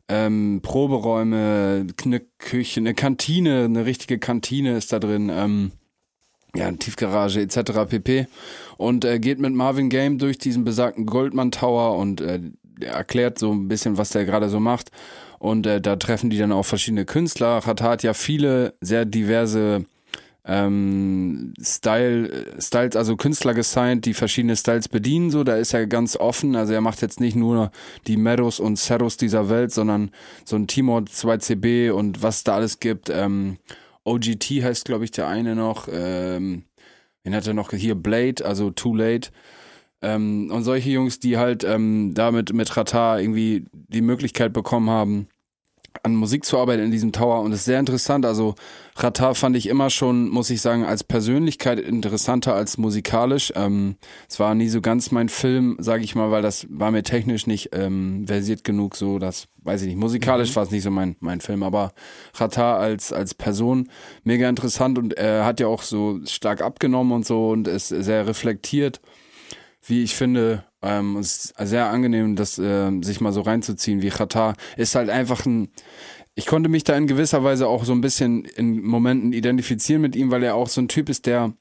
ähm, Proberäume, eine Küche, eine Kantine, eine richtige Kantine ist da drin, ähm, ja, Tiefgarage etc. pp. Und äh, geht mit Marvin Game durch diesen besagten Goldman Tower und äh, er erklärt so ein bisschen, was der gerade so macht. Und äh, da treffen die dann auch verschiedene Künstler. Ratat hat ja viele sehr diverse ähm, Style, Styles, also Künstler gesigned, die verschiedene Styles bedienen. So, da ist er ganz offen. Also er macht jetzt nicht nur die Meadows und Ceros dieser Welt, sondern so ein Timor 2CB und was da alles gibt. Ähm, OGT heißt, glaube ich, der eine noch. Ähm, wen hat er noch hier? Blade, also Too Late. Ähm, und solche Jungs, die halt ähm, damit mit Ratar irgendwie die Möglichkeit bekommen haben, an Musik zu arbeiten in diesem Tower. Und es ist sehr interessant. Also Ratar fand ich immer schon, muss ich sagen, als Persönlichkeit interessanter als musikalisch. Ähm, es war nie so ganz mein Film, sage ich mal, weil das war mir technisch nicht ähm, versiert genug. So, das weiß ich nicht. Musikalisch war es nicht so mein, mein Film, aber Ratar als, als Person mega interessant und er hat ja auch so stark abgenommen und so und ist sehr reflektiert wie ich finde, ähm, es ist sehr angenehm, das äh, sich mal so reinzuziehen, wie Qatar ist halt einfach ein. Ich konnte mich da in gewisser Weise auch so ein bisschen in Momenten identifizieren mit ihm, weil er auch so ein Typ ist, der,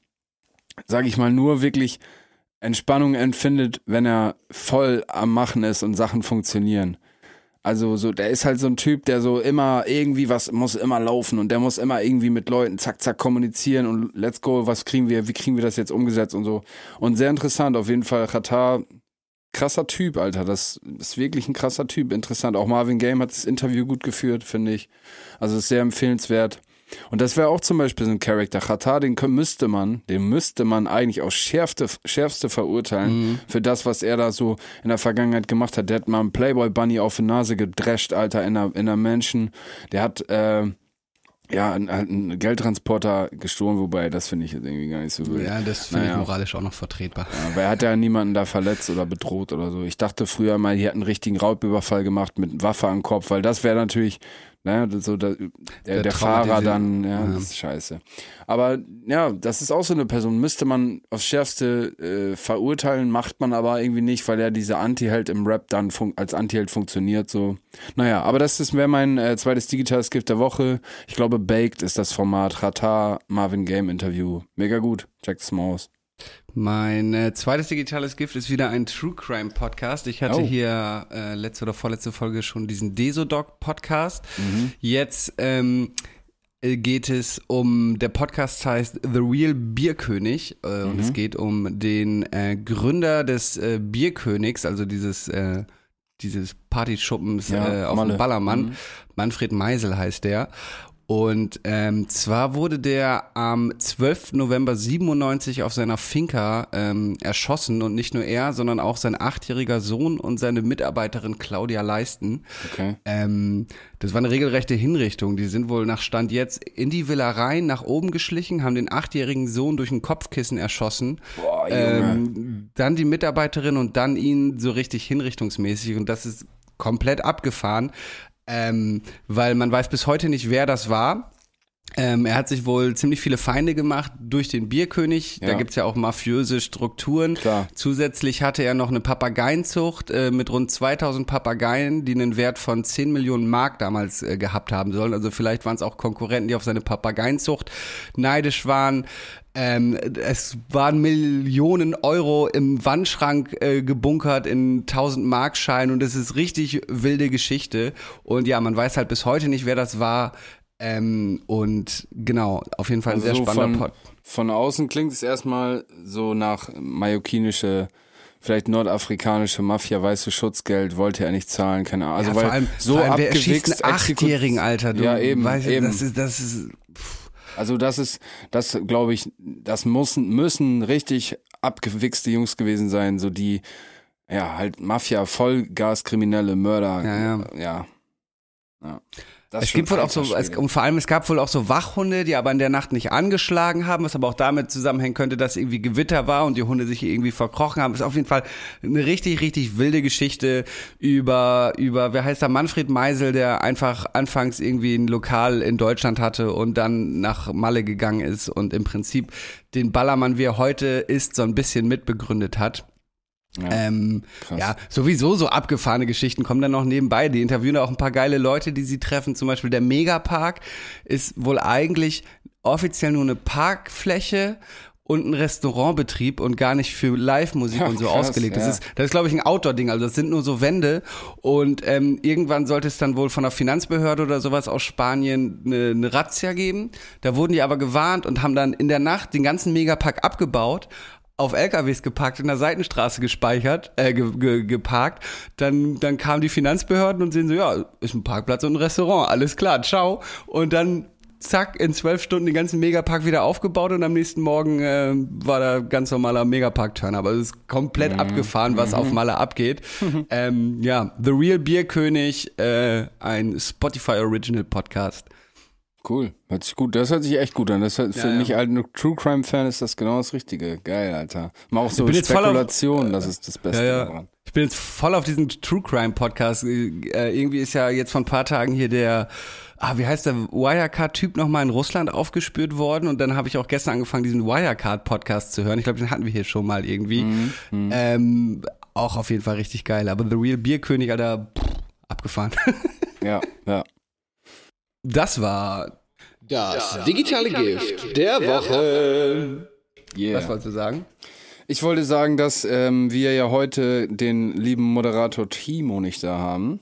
sag ich mal, nur wirklich Entspannung empfindet, wenn er voll am Machen ist und Sachen funktionieren. Also so, der ist halt so ein Typ, der so immer irgendwie was muss immer laufen und der muss immer irgendwie mit Leuten zack zack kommunizieren und let's go, was kriegen wir, wie kriegen wir das jetzt umgesetzt und so. Und sehr interessant auf jeden Fall. Qatar, krasser Typ, Alter. Das ist wirklich ein krasser Typ. Interessant. Auch Marvin Game hat das Interview gut geführt, finde ich. Also ist sehr empfehlenswert. Und das wäre auch zum Beispiel so ein Charakter. Qatar, den müsste man, den müsste man eigentlich aufs schärfste, schärfste verurteilen für das, was er da so in der Vergangenheit gemacht hat. Der hat mal einen Playboy Bunny auf die Nase gedrescht, Alter, in einer, in einer Menschen. Der hat, äh, ja, einen, einen Geldtransporter gestohlen, wobei das finde ich jetzt irgendwie gar nicht so wild. ja, das finde Naja. ich moralisch auch noch vertretbar. Ja, aber er hat ja niemanden da verletzt oder bedroht oder so. Ich dachte früher mal, die hätten einen richtigen Raubüberfall gemacht mit Waffe am Kopf, weil das wäre natürlich, naja, so der, der, Der der Fahrer dann, ja, Ja. das ist scheiße. Aber ja, das ist auch so eine Person, müsste man aufs Schärfste äh, verurteilen, macht man aber irgendwie nicht, weil er diese Anti-Held im Rap dann als Anti-Held funktioniert so. Naja, aber das ist wäre mein äh, zweites digitales Gift der Woche. Ich glaube, Baked ist das Format. Ratar, Marvin Game Interview. Mega gut. Check das mal aus. Mein äh, zweites digitales Gift ist wieder ein True Crime Podcast. Ich hatte Oh. hier äh, letzte oder vorletzte Folge schon diesen Desodoc Podcast. Mhm. Jetzt ähm, äh, geht es um, der Podcast heißt The Real Bierkönig äh, und Mhm. es geht um den äh, Gründer des äh, Bierkönigs, also dieses, dieses Partyschuppens Ja, auf Malle. dem Ballermann. Mhm. Manfred Meisel heißt der. Und ähm, zwar wurde der am 12. November 97 auf seiner Finca ähm, erschossen und nicht nur er, sondern auch sein achtjähriger Sohn und seine Mitarbeiterin Claudia Leisten. Okay. Ähm, das war eine regelrechte Hinrichtung. Die sind wohl nach Stand jetzt in die Villa rein nach oben geschlichen, haben den achtjährigen Sohn durch ein Kopfkissen erschossen. Boah. Ähm, dann die Mitarbeiterin und dann ihn so richtig hinrichtungsmäßig. Und das ist komplett abgefahren, ähm, weil man weiß bis heute nicht, wer das war. Ähm, er hat sich wohl ziemlich viele Feinde gemacht durch den Bierkönig. Da Ja. gibt's ja auch mafiöse Strukturen. Klar. Zusätzlich hatte er noch eine Papageienzucht äh, mit rund 2000 Papageien, die einen Wert von 10 Millionen Mark damals äh, gehabt haben sollen. Also vielleicht waren es auch Konkurrenten, die auf seine Papageienzucht neidisch waren. Ähm, es waren Millionen Euro im Wandschrank äh, gebunkert in 1000 Markscheinen und es ist richtig wilde Geschichte. Und ja, man weiß halt bis heute nicht, wer das war. Ähm, und genau, auf jeden Fall ein Also sehr so spannender von, Pod. von außen klingt es erstmal so nach mallorquinische, vielleicht nordafrikanische Mafia, weiße Schutzgeld, wollte er nicht zahlen, keine Ahnung. Also ja, weil vor allem, so vor allem, wer erschießt abgewichst, einen Achtjährigen, Alter. Du Ja, eben, weißt, eben. Das ist, das ist, Also das ist, das glaube ich, das müssen, müssen richtig abgewichste Jungs gewesen sein, so die, ja, halt Mafia, Vollgaskriminelle, Mörder. Ja, ja. ja. ja. Es gibt wohl auch so, es, und vor allem es gab wohl auch so Wachhunde, die aber in der Nacht nicht angeschlagen haben, was aber auch damit zusammenhängen könnte, dass irgendwie Gewitter war und die Hunde sich irgendwie verkrochen haben. Ist auf jeden Fall eine richtig, richtig wilde Geschichte über, über, wer heißt da, Manfred Meisel, der einfach anfangs irgendwie ein Lokal in Deutschland hatte und dann nach Malle gegangen ist und im Prinzip den Ballermann, wie er heute ist, so ein bisschen mitbegründet hat. Ja, Ähm, ja, sowieso so abgefahrene Geschichten kommen dann noch nebenbei. Die interviewen auch ein paar geile Leute, die sie treffen. Zum Beispiel der Megapark ist wohl eigentlich offiziell nur eine Parkfläche und ein Restaurantbetrieb und gar nicht für Live-Musik Ja, und so krass, ausgelegt. Das ja. ist, das ist glaube ich, ein Outdoor-Ding. Also das sind nur so Wände. Und ähm, irgendwann sollte es dann wohl von der Finanzbehörde oder sowas aus Spanien eine, eine Razzia geben. Da wurden die aber gewarnt und haben dann in der Nacht den ganzen Megapark abgebaut auf LKWs geparkt, in der Seitenstraße gespeichert, äh, ge, ge, geparkt. Dann, dann kamen die Finanzbehörden und sehen so, ja, ist ein Parkplatz und ein Restaurant, alles klar, ciao. Und dann zack, in zwölf Stunden den ganzen Megapark wieder aufgebaut und am nächsten Morgen äh, war da ganz normaler Megapark-Turn. Aber es ist komplett abgefahren, was auf Malle abgeht. [LAUGHS] ähm, ja, The Real Bierkönig, äh, ein Spotify Original Podcast. Cool. Hört sich gut. Das hört sich echt gut an. Das hört, für Ja, ja. mich als True Crime Fan ist das genau das Richtige. Geil, Alter. Mal auch so voll auf- Spekulation, das ist das Beste Ja, ja. daran. Ich bin jetzt voll auf diesen True Crime Podcast. Äh, irgendwie ist ja jetzt vor ein paar Tagen hier der, ah, wie heißt der Wirecard-Typ nochmal in Russland aufgespürt worden und dann habe ich auch gestern angefangen, diesen Wirecard-Podcast zu hören. Ich glaube, den hatten wir hier schon mal irgendwie. Mhm, Ähm, auch auf jeden Fall richtig geil. Aber The Real Bierkönig, Alter, pff, abgefahren. [LAUGHS] Ja, ja. Das war das digitale Gift der Woche. Yeah. Was wolltest du sagen? Ich wollte sagen, dass ähm, wir ja heute den lieben Moderator Timo nicht da haben.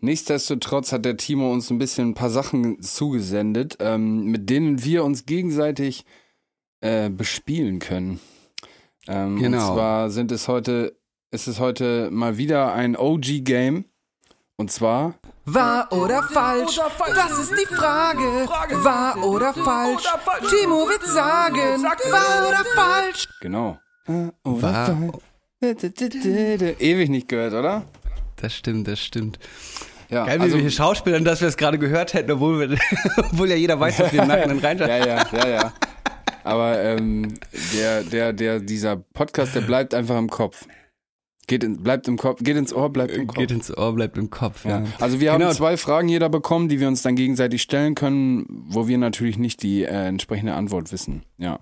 Nichtsdestotrotz hat der Timo uns ein bisschen ein paar Sachen zugesendet, ähm, mit denen wir uns gegenseitig äh, bespielen können. Ähm, Genau. Und zwar sind es heute, ist es heute mal wieder ein OG-Game. Und zwar Wahr oder falsch? Das ist die Frage. Wahr oder falsch? Timo wird sagen. Wahr oder falsch? Genau. War, Ewig nicht gehört, oder? das stimmt, das stimmt. Ja, Geil, wie also, wir hier schauspielern, dass wir es gerade gehört hätten, obwohl, wir, [LAUGHS] obwohl ja jeder weiß, dass wir im Nachhinein reinschauen. [LAUGHS] ja, ja, ja, ja. Aber ähm, der, der, der, dieser Podcast, der bleibt einfach im Kopf. Geht in, bleibt im Kopf, geht ins Ohr, bleibt im Kopf. Geht ins Ohr, bleibt im Kopf. Ja. ja. Also wir Genau. haben zwei Fragen jeder bekommen, die wir uns dann gegenseitig stellen können, wo wir natürlich nicht die äh, entsprechende Antwort wissen. Ja.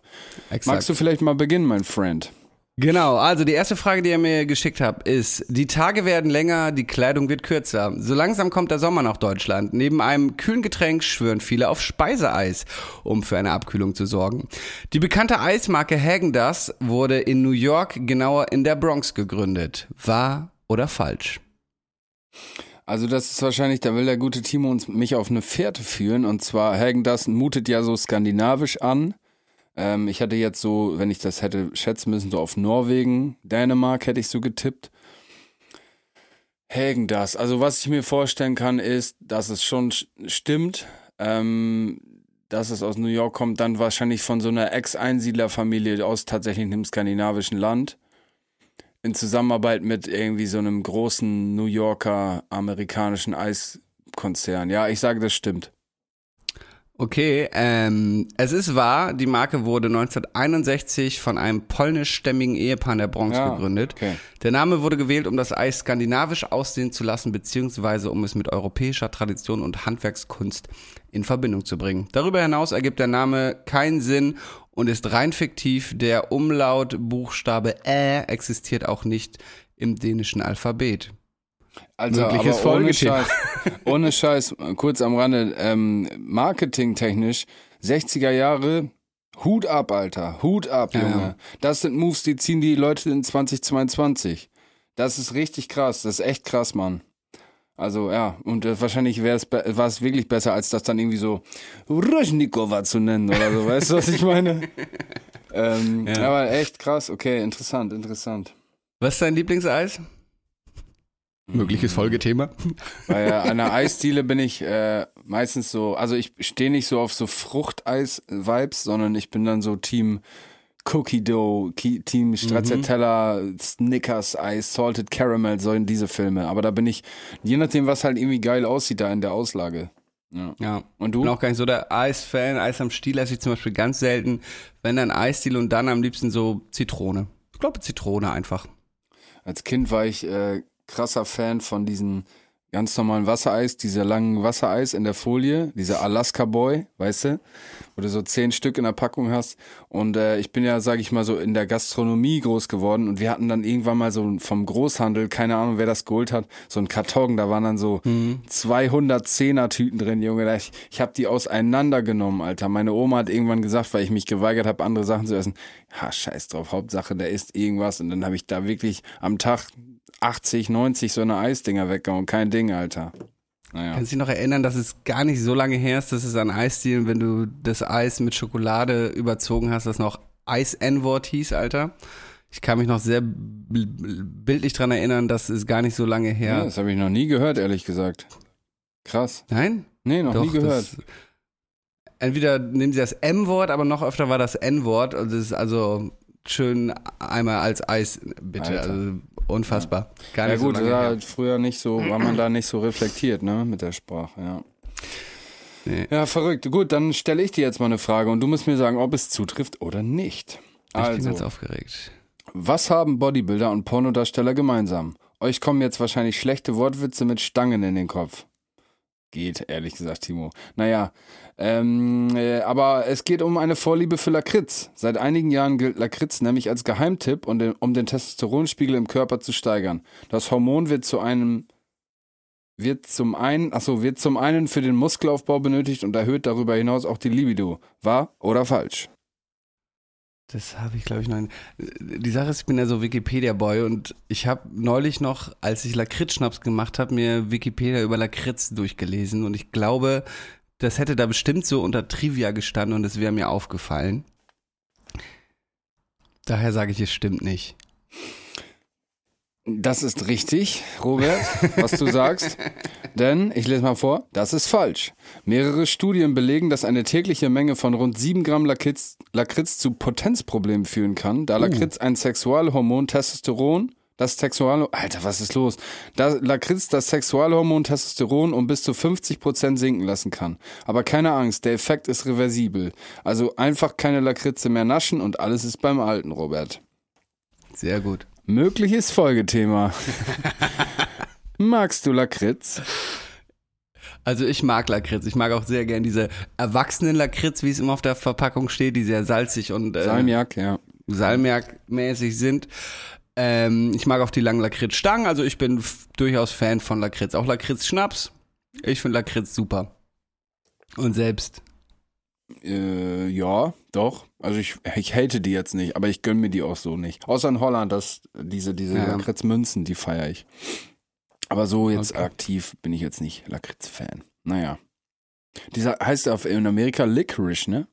Exakt. Magst du vielleicht mal beginnen, mein Friend? Genau, also die erste Frage, die ihr mir geschickt habt, ist, die Tage werden länger, die Kleidung wird kürzer. So langsam kommt der Sommer nach Deutschland. Neben einem kühlen Getränk schwören viele auf Speiseeis, um für eine Abkühlung zu sorgen. Die bekannte Eismarke Häagen-Dazs wurde in New York, genauer in der Bronx gegründet. Wahr oder falsch? Also das ist wahrscheinlich, da will der gute Timo uns mich auf eine Fährte führen. Und zwar, Hagen das mutet ja so skandinavisch an. Ähm, ich hatte jetzt so, wenn ich das hätte schätzen müssen, so auf Norwegen, Dänemark hätte ich so getippt. Hagen das. Also was ich mir vorstellen kann, ist, dass es schon sch- stimmt, ähm, dass es aus New York kommt, dann wahrscheinlich von so einer Ex-Einsiedlerfamilie aus tatsächlich einem skandinavischen Land in Zusammenarbeit mit irgendwie so einem großen New Yorker amerikanischen Eiskonzern. Ja, ich sage, das stimmt. Okay, ähm, es ist wahr, die Marke wurde 1961 von einem polnischstämmigen Ehepaar in der Bronx Ja, gegründet. okay. Der Name wurde gewählt, um das Eis skandinavisch aussehen zu lassen, beziehungsweise um es mit europäischer Tradition und Handwerkskunst in Verbindung zu bringen. Darüber hinaus ergibt der Name keinen Sinn und ist rein fiktiv. Der Umlautbuchstabe Ä existiert auch nicht im dänischen Alphabet. Also, Mögliches aber ohne. Scheiß, ohne Scheiß, kurz am Rande, ähm, marketingtechnisch, 60er Jahre, Hut ab, Alter, Hut ab, Junge. ja. Das sind Moves, die ziehen die Leute in 2022. Das ist richtig krass, das ist echt krass, Mann. Also ja, und äh, wahrscheinlich wäre es war es wirklich besser, als das dann irgendwie so Röschnikova zu nennen oder so, weißt du, was ich meine? [LAUGHS] ähm, Ja. Aber echt krass, okay, interessant, interessant. Was ist dein Lieblingseis? Mögliches Folgethema. [LAUGHS] Bei äh, einer Eisdiele bin ich äh, meistens so, also ich stehe nicht so auf so Fruchteis-Vibes, sondern ich bin dann so Team Cookie Dough, Team Stracciatella, Snickers Eis, Salted Caramel, so in diese Filme. Aber da bin ich, je nachdem, was halt irgendwie geil aussieht da in der Auslage. Ja. Ja. Und bin du? auch gar nicht so der Eis-Fan. Eis am Stiel esse ich zum Beispiel ganz selten. Wenn dann Eisstiel und dann am liebsten so Zitrone. Ich glaube Zitrone einfach. Als Kind war ich äh, krasser Fan von diesen ganz normalen Wassereis, dieser langen Wassereis in der Folie, dieser Alaska Boy, weißt du, wo du so zehn Stück in der Packung hast. Und äh, ich bin ja, sag ich mal, so in der Gastronomie groß geworden und wir hatten dann irgendwann mal so vom Großhandel, keine Ahnung, wer das geholt hat, so ein Karton, da waren dann so 210er Tüten drin, Junge. Ich, ich habe die auseinandergenommen, Alter. Meine Oma hat irgendwann gesagt, weil ich mich geweigert habe, andere Sachen zu essen, ha, scheiß drauf, Hauptsache, da isst irgendwas. Und dann habe ich da wirklich am Tag 80, 90 so eine Eisdinger weggehauen. Kein Ding, Alter. Naja. Kannst du dich noch erinnern, dass es gar nicht so lange her ist, dass es an Eisstielen, wenn du das Eis mit Schokolade überzogen hast, das noch Eis-N-Wort hieß, Alter? Ich kann mich noch sehr bildlich dran erinnern, das ist gar nicht so lange Ja, her. das habe ich noch nie gehört, ehrlich gesagt. Krass. Nein? Nee, noch Doch, nie gehört. Das, entweder nehmen sie das M-Wort, aber noch öfter war das N-Wort. Ist also schön einmal als Eis, bitte. Alter. Also unfassbar. Gar Ja nicht gut, so lange früher nicht so, war man da nicht so reflektiert, ne, mit der Sprache, ja. Nee. Ja, verrückt. Gut, dann stelle ich dir jetzt mal eine Frage und du musst mir sagen, ob es zutrifft oder nicht. Ich bin ganz Also, aufgeregt. was haben Bodybuilder und Pornodarsteller gemeinsam? Euch kommen jetzt wahrscheinlich schlechte Wortwitze mit Stangen in den Kopf. Geht, ehrlich gesagt, Timo. Naja, ähm, äh, aber es geht um eine Vorliebe für Lakritz. Seit einigen Jahren gilt Lakritz nämlich als Geheimtipp, um den, um den Testosteronspiegel im Körper zu steigern. Das Hormon wird zu einem wird zum einen, achso, wird zum einen für den Muskelaufbau benötigt und erhöht darüber hinaus auch die Libido. Wahr oder falsch? Das habe ich, glaube ich, noch. nicht. Die Sache ist, ich bin ja so Wikipedia-Boy und ich habe neulich noch, als ich Lakritz-Schnaps gemacht habe, mir Wikipedia über Lakritz durchgelesen und ich glaube, das hätte da bestimmt so unter Trivia gestanden und es wäre mir aufgefallen. Daher sage ich, es stimmt nicht. Das ist richtig, Robert, was du sagst. [LAUGHS] Denn, ich lese mal vor, das ist falsch. Mehrere Studien belegen, dass eine tägliche Menge von rund 7 Gramm Lakritz, Lakritz zu Potenzproblemen führen kann, da Lakritz ein Sexualhormon Testosteron, das Sexual... Alter, was ist los? Da Lakritz das Sexualhormon Testosteron um bis zu 50% sinken lassen kann. Aber keine Angst, der Effekt ist reversibel. Also einfach keine Lakritze mehr naschen und alles ist beim Alten, Robert. Sehr gut. Mögliches Folgethema. [LAUGHS] Magst du Lakritz? Also ich mag Lakritz. Ich mag auch sehr gern diese erwachsenen Lakritz, wie es immer auf der Verpackung steht, die sehr salzig und äh, Salmiak, ja. Salmiak-mäßig sind. Ähm, ich mag auch die langen Lakritz-Stangen, also ich bin durchaus Fan von Lakritz. Auch Lakritz-Schnaps. Ich finde Lakritz super. Und selbst. Äh, ja, doch. Also ich, ich hate die jetzt nicht, aber ich gönn mir die auch so nicht. Außer in Holland, das, diese, diese Ja. Lakritz-Münzen, die feiere ich. Aber so jetzt Okay. aktiv bin ich jetzt nicht Lakritz-Fan. Naja. Dieser heißt auf in Amerika Licorice, ne?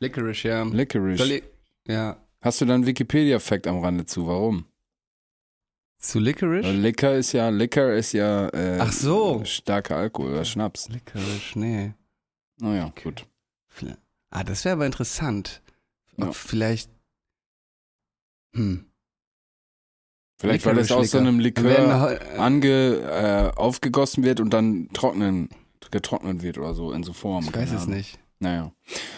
Licorice, ja. Licorice. Ja. Hast du da einen Wikipedia-Fact am Rande zu? Warum? Zu Licorice? Liquor ist ja, Liquor ist ja äh, Ach so. starker Alkohol oder Schnaps. Licorice, nee. Naja, gut. Vielleicht- Ah, das wäre aber interessant. Ob Ja. vielleicht. Hm. Vielleicht, weil es aus so einem Likör äh, ange, äh, aufgegossen wird und dann trocknen, getrocknet wird oder so in so Form. Ich weiß es nicht. Naja.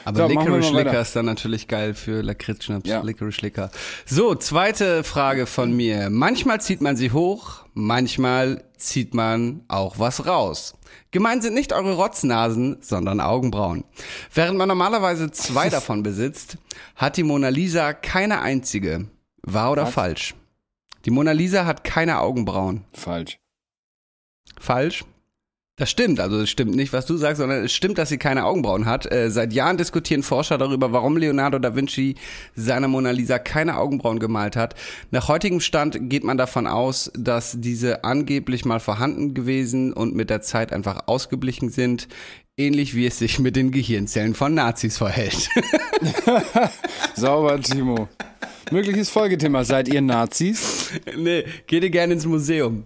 Aber So, Licorice. Liquor ist dann natürlich geil für Lakritz-Schnaps. Ja. Licorice Liquor. So, zweite Frage von mir. Manchmal zieht man sie hoch, manchmal zieht man auch was raus. Gemeint sind nicht eure Rotznasen, sondern Augenbrauen. Während man normalerweise zwei [LAUGHS] davon besitzt, hat die Mona Lisa keine einzige. Wahr oder Was? falsch? Die Mona Lisa hat keine Augenbrauen. Falsch. Falsch? Das stimmt, also es stimmt nicht, was du sagst, sondern es stimmt, dass sie keine Augenbrauen hat. Äh, seit Jahren diskutieren Forscher darüber, warum Leonardo da Vinci seiner Mona Lisa keine Augenbrauen gemalt hat. Nach heutigem Stand geht man davon aus, dass diese angeblich mal vorhanden gewesen und mit der Zeit einfach ausgeblichen sind, ähnlich wie es sich mit den Gehirnzellen von Nazis verhält. [LAUGHS] Sauber, Timo. Mögliches Folgethema. Seid ihr Nazis? nee, geht ihr gerne ins Museum.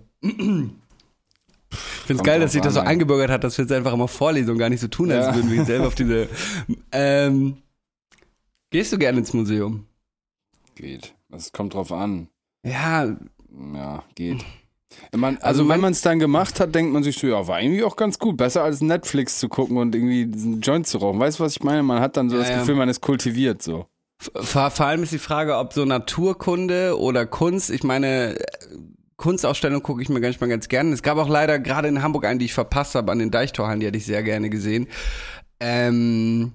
Ich finde es geil, dass sich das so eingebürgert hat, dass wir jetzt einfach immer vorlesen und gar nicht so tun, als Ja. würden wir selber auf diese. [LAUGHS] Ähm, gehst du gerne ins Museum? Geht. Es kommt drauf an. Ja, Ja, geht. Man, also, Also wenn man es dann gemacht hat, denkt man sich so, ja, war irgendwie auch ganz gut. Besser als Netflix zu gucken und irgendwie einen Joint zu rauchen. Weißt du, was ich meine? Man hat dann so Ja, das ja. Gefühl, man ist kultiviert so. Vor, vor allem ist die Frage, ob so Naturkunde oder Kunst, ich meine, Kunstausstellung gucke ich mir manchmal ganz gerne. Es gab auch leider gerade in Hamburg einen, die ich verpasst habe, an den Deichtorhallen, die hätte ich sehr gerne gesehen. Ähm,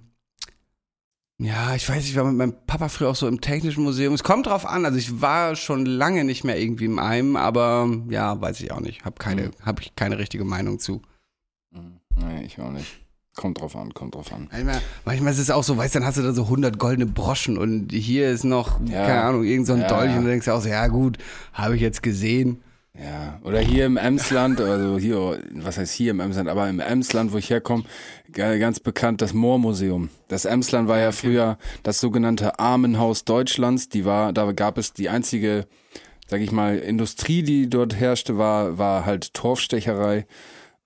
ja, ich weiß, ich war mit meinem Papa früher auch so im Technischen Museum. Es kommt drauf an, also ich war schon lange nicht mehr irgendwie im Eim, aber ja, weiß ich auch nicht. Hab keine, hab ich keine richtige Meinung zu. Nee, ich auch nicht. Kommt drauf an, kommt drauf an. Manchmal, manchmal ist es auch so, weißt du, dann hast du da so 100 goldene Broschen und hier ist noch, Ja. keine Ahnung, irgend so ein Ja. Dolch und du denkst auch so, ja gut, habe ich jetzt gesehen. Ja, oder hier im Emsland, also hier, was heißt hier im Emsland, aber im Emsland, wo ich herkomme, ga- ganz bekannt das Moormuseum. Das Emsland war ja früher das sogenannte Armenhaus Deutschlands. Die war, da gab es die einzige, sag ich mal, Industrie, die dort herrschte, war, war halt Torfstecherei.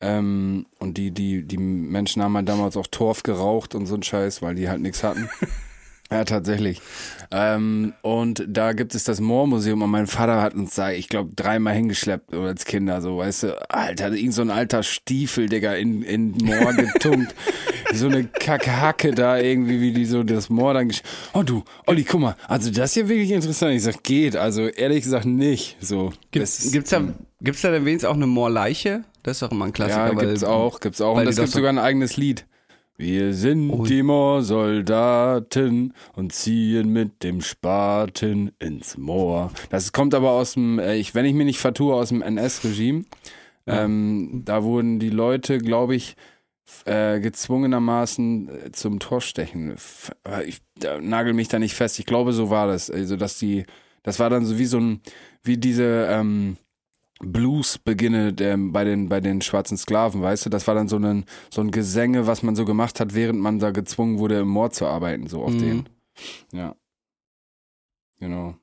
Ähm, und die, die, die Menschen haben halt damals auch Torf geraucht und so ein Scheiß, weil die halt nichts hatten. [LAUGHS] Ja, tatsächlich. Ähm, und da gibt es das Moormuseum und mein Vater hat uns da, ich glaube, dreimal hingeschleppt oder als Kinder, so, weißt du, Alter, irgend so ein alter Stiefel, Digga, in, in Moor [LAUGHS] getunkt. so eine Kackhacke da irgendwie, wie die so das Moor dann gesch Oh du, Olli, guck mal, also das ist ja wirklich interessant. Ich sag, geht, also ehrlich gesagt nicht, so. Das ist- Gibt's da, gibt's da wenigstens auch eine Moorleiche? Das ist doch immer ein Klassiker. Ja, weil- gibt's auch, gibt's auch. weil Und es gibt so- sogar ein eigenes Lied. Wir sind Oh. die Moorsoldaten und ziehen mit dem Spaten ins Moor. Das kommt aber aus dem, äh, ich, wenn ich mich nicht vertue, aus dem NS-Regime. Ähm, da wurden die Leute, glaube ich, äh, gezwungenermaßen äh, zum Torstechen. Äh, Ich nagel mich da nicht fest. Ich glaube, so war das. Also, dass die, das war dann so wie so ein, wie diese, ähm, Blues beginne der, bei den bei den schwarzen Sklaven, weißt du, das war dann so ein so ein Gesänge, was man so gemacht hat, während man da gezwungen wurde im Moor zu arbeiten, so auf Mhm. den. Ja. Genau.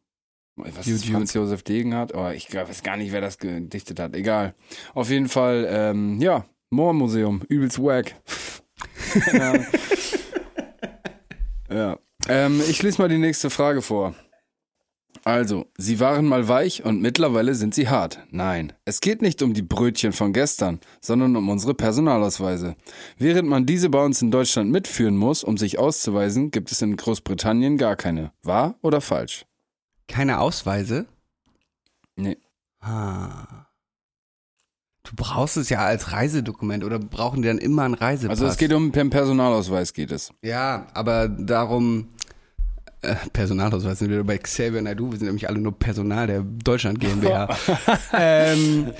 Was Gut, ist Franz Josef Degen hat? Oh, ich weiß gar nicht, wer das gedichtet hat. Egal. Auf jeden Fall, ähm, ja, Moormuseum, übelst wack. ja. [LAUGHS] ja. Ähm, ich lese mal die nächste Frage vor. Also, sie waren mal weich und mittlerweile sind sie hart. Nein, es geht nicht um die Brötchen von gestern, sondern um unsere Personalausweise. Während man diese bei uns in Deutschland mitführen muss, um sich auszuweisen, gibt es in Großbritannien gar keine. Wahr oder falsch? Keine Ausweise? Nee. Ah. Du brauchst es ja als Reisedokument oder brauchen die dann immer einen Reisepass? Also es geht um per Personalausweis geht es. Ja, aber darum. Äh, Personalausweis sind wir bei Xavier Naidu, wir sind nämlich alle nur Personal der Deutschland GmbH. [LAUGHS] ähm,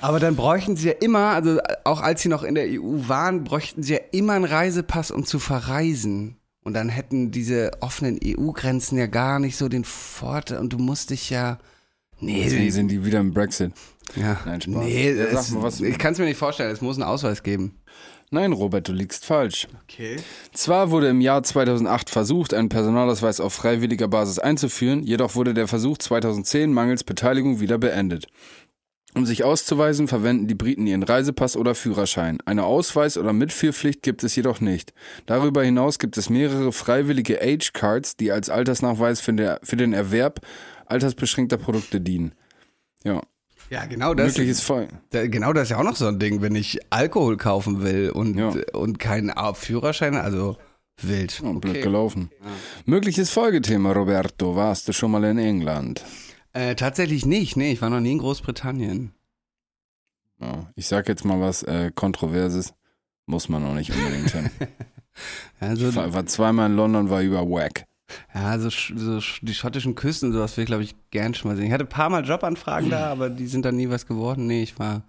aber dann bräuchten sie ja immer, also auch als sie noch in der EU waren, bräuchten sie ja immer einen Reisepass, um zu verreisen. Und dann hätten diese offenen EU-Grenzen ja gar nicht so den Vorteil und du musst dich ja. Nee, Deswegen sind die wieder im Brexit. ja. Nein, Spaß. Nee, es, mal, was- ich kann es mir nicht vorstellen, es muss einen Ausweis geben. Nein, Robert, du liegst falsch. Okay. Zwar wurde im Jahr 2008 versucht, einen Personalausweis auf freiwilliger Basis einzuführen, jedoch wurde der Versuch 2010 mangels Beteiligung wieder beendet. Um sich auszuweisen, verwenden die Briten ihren Reisepass oder Führerschein. Eine Ausweis- oder Mitführpflicht gibt es jedoch nicht. Darüber hinaus gibt es mehrere freiwillige Age Cards, die als Altersnachweis für den Erwerb altersbeschränkter Produkte dienen. Ja, Ja, genau das. mögliches Voll. Genau das ist ja auch noch so ein Ding, wenn ich Alkohol kaufen will und, Ja. und keinen Führerschein, also wild. Oh, blöd gelaufen. Mögliches Folgethema, Roberto. Warst du schon mal in England? Äh, tatsächlich nicht, nee, ich war noch nie in Großbritannien. Ja, ich sag jetzt mal was äh, Kontroverses. Muss man auch nicht unbedingt hin. [LAUGHS] Also, Ich war, war zweimal in London, war über Wack. Ja, so, so die schottischen Küsten, sowas will ich, glaube ich, gern schon mal sehen. Ich hatte ein paar Mal Jobanfragen da, aber die sind dann nie was geworden. Nee, ich war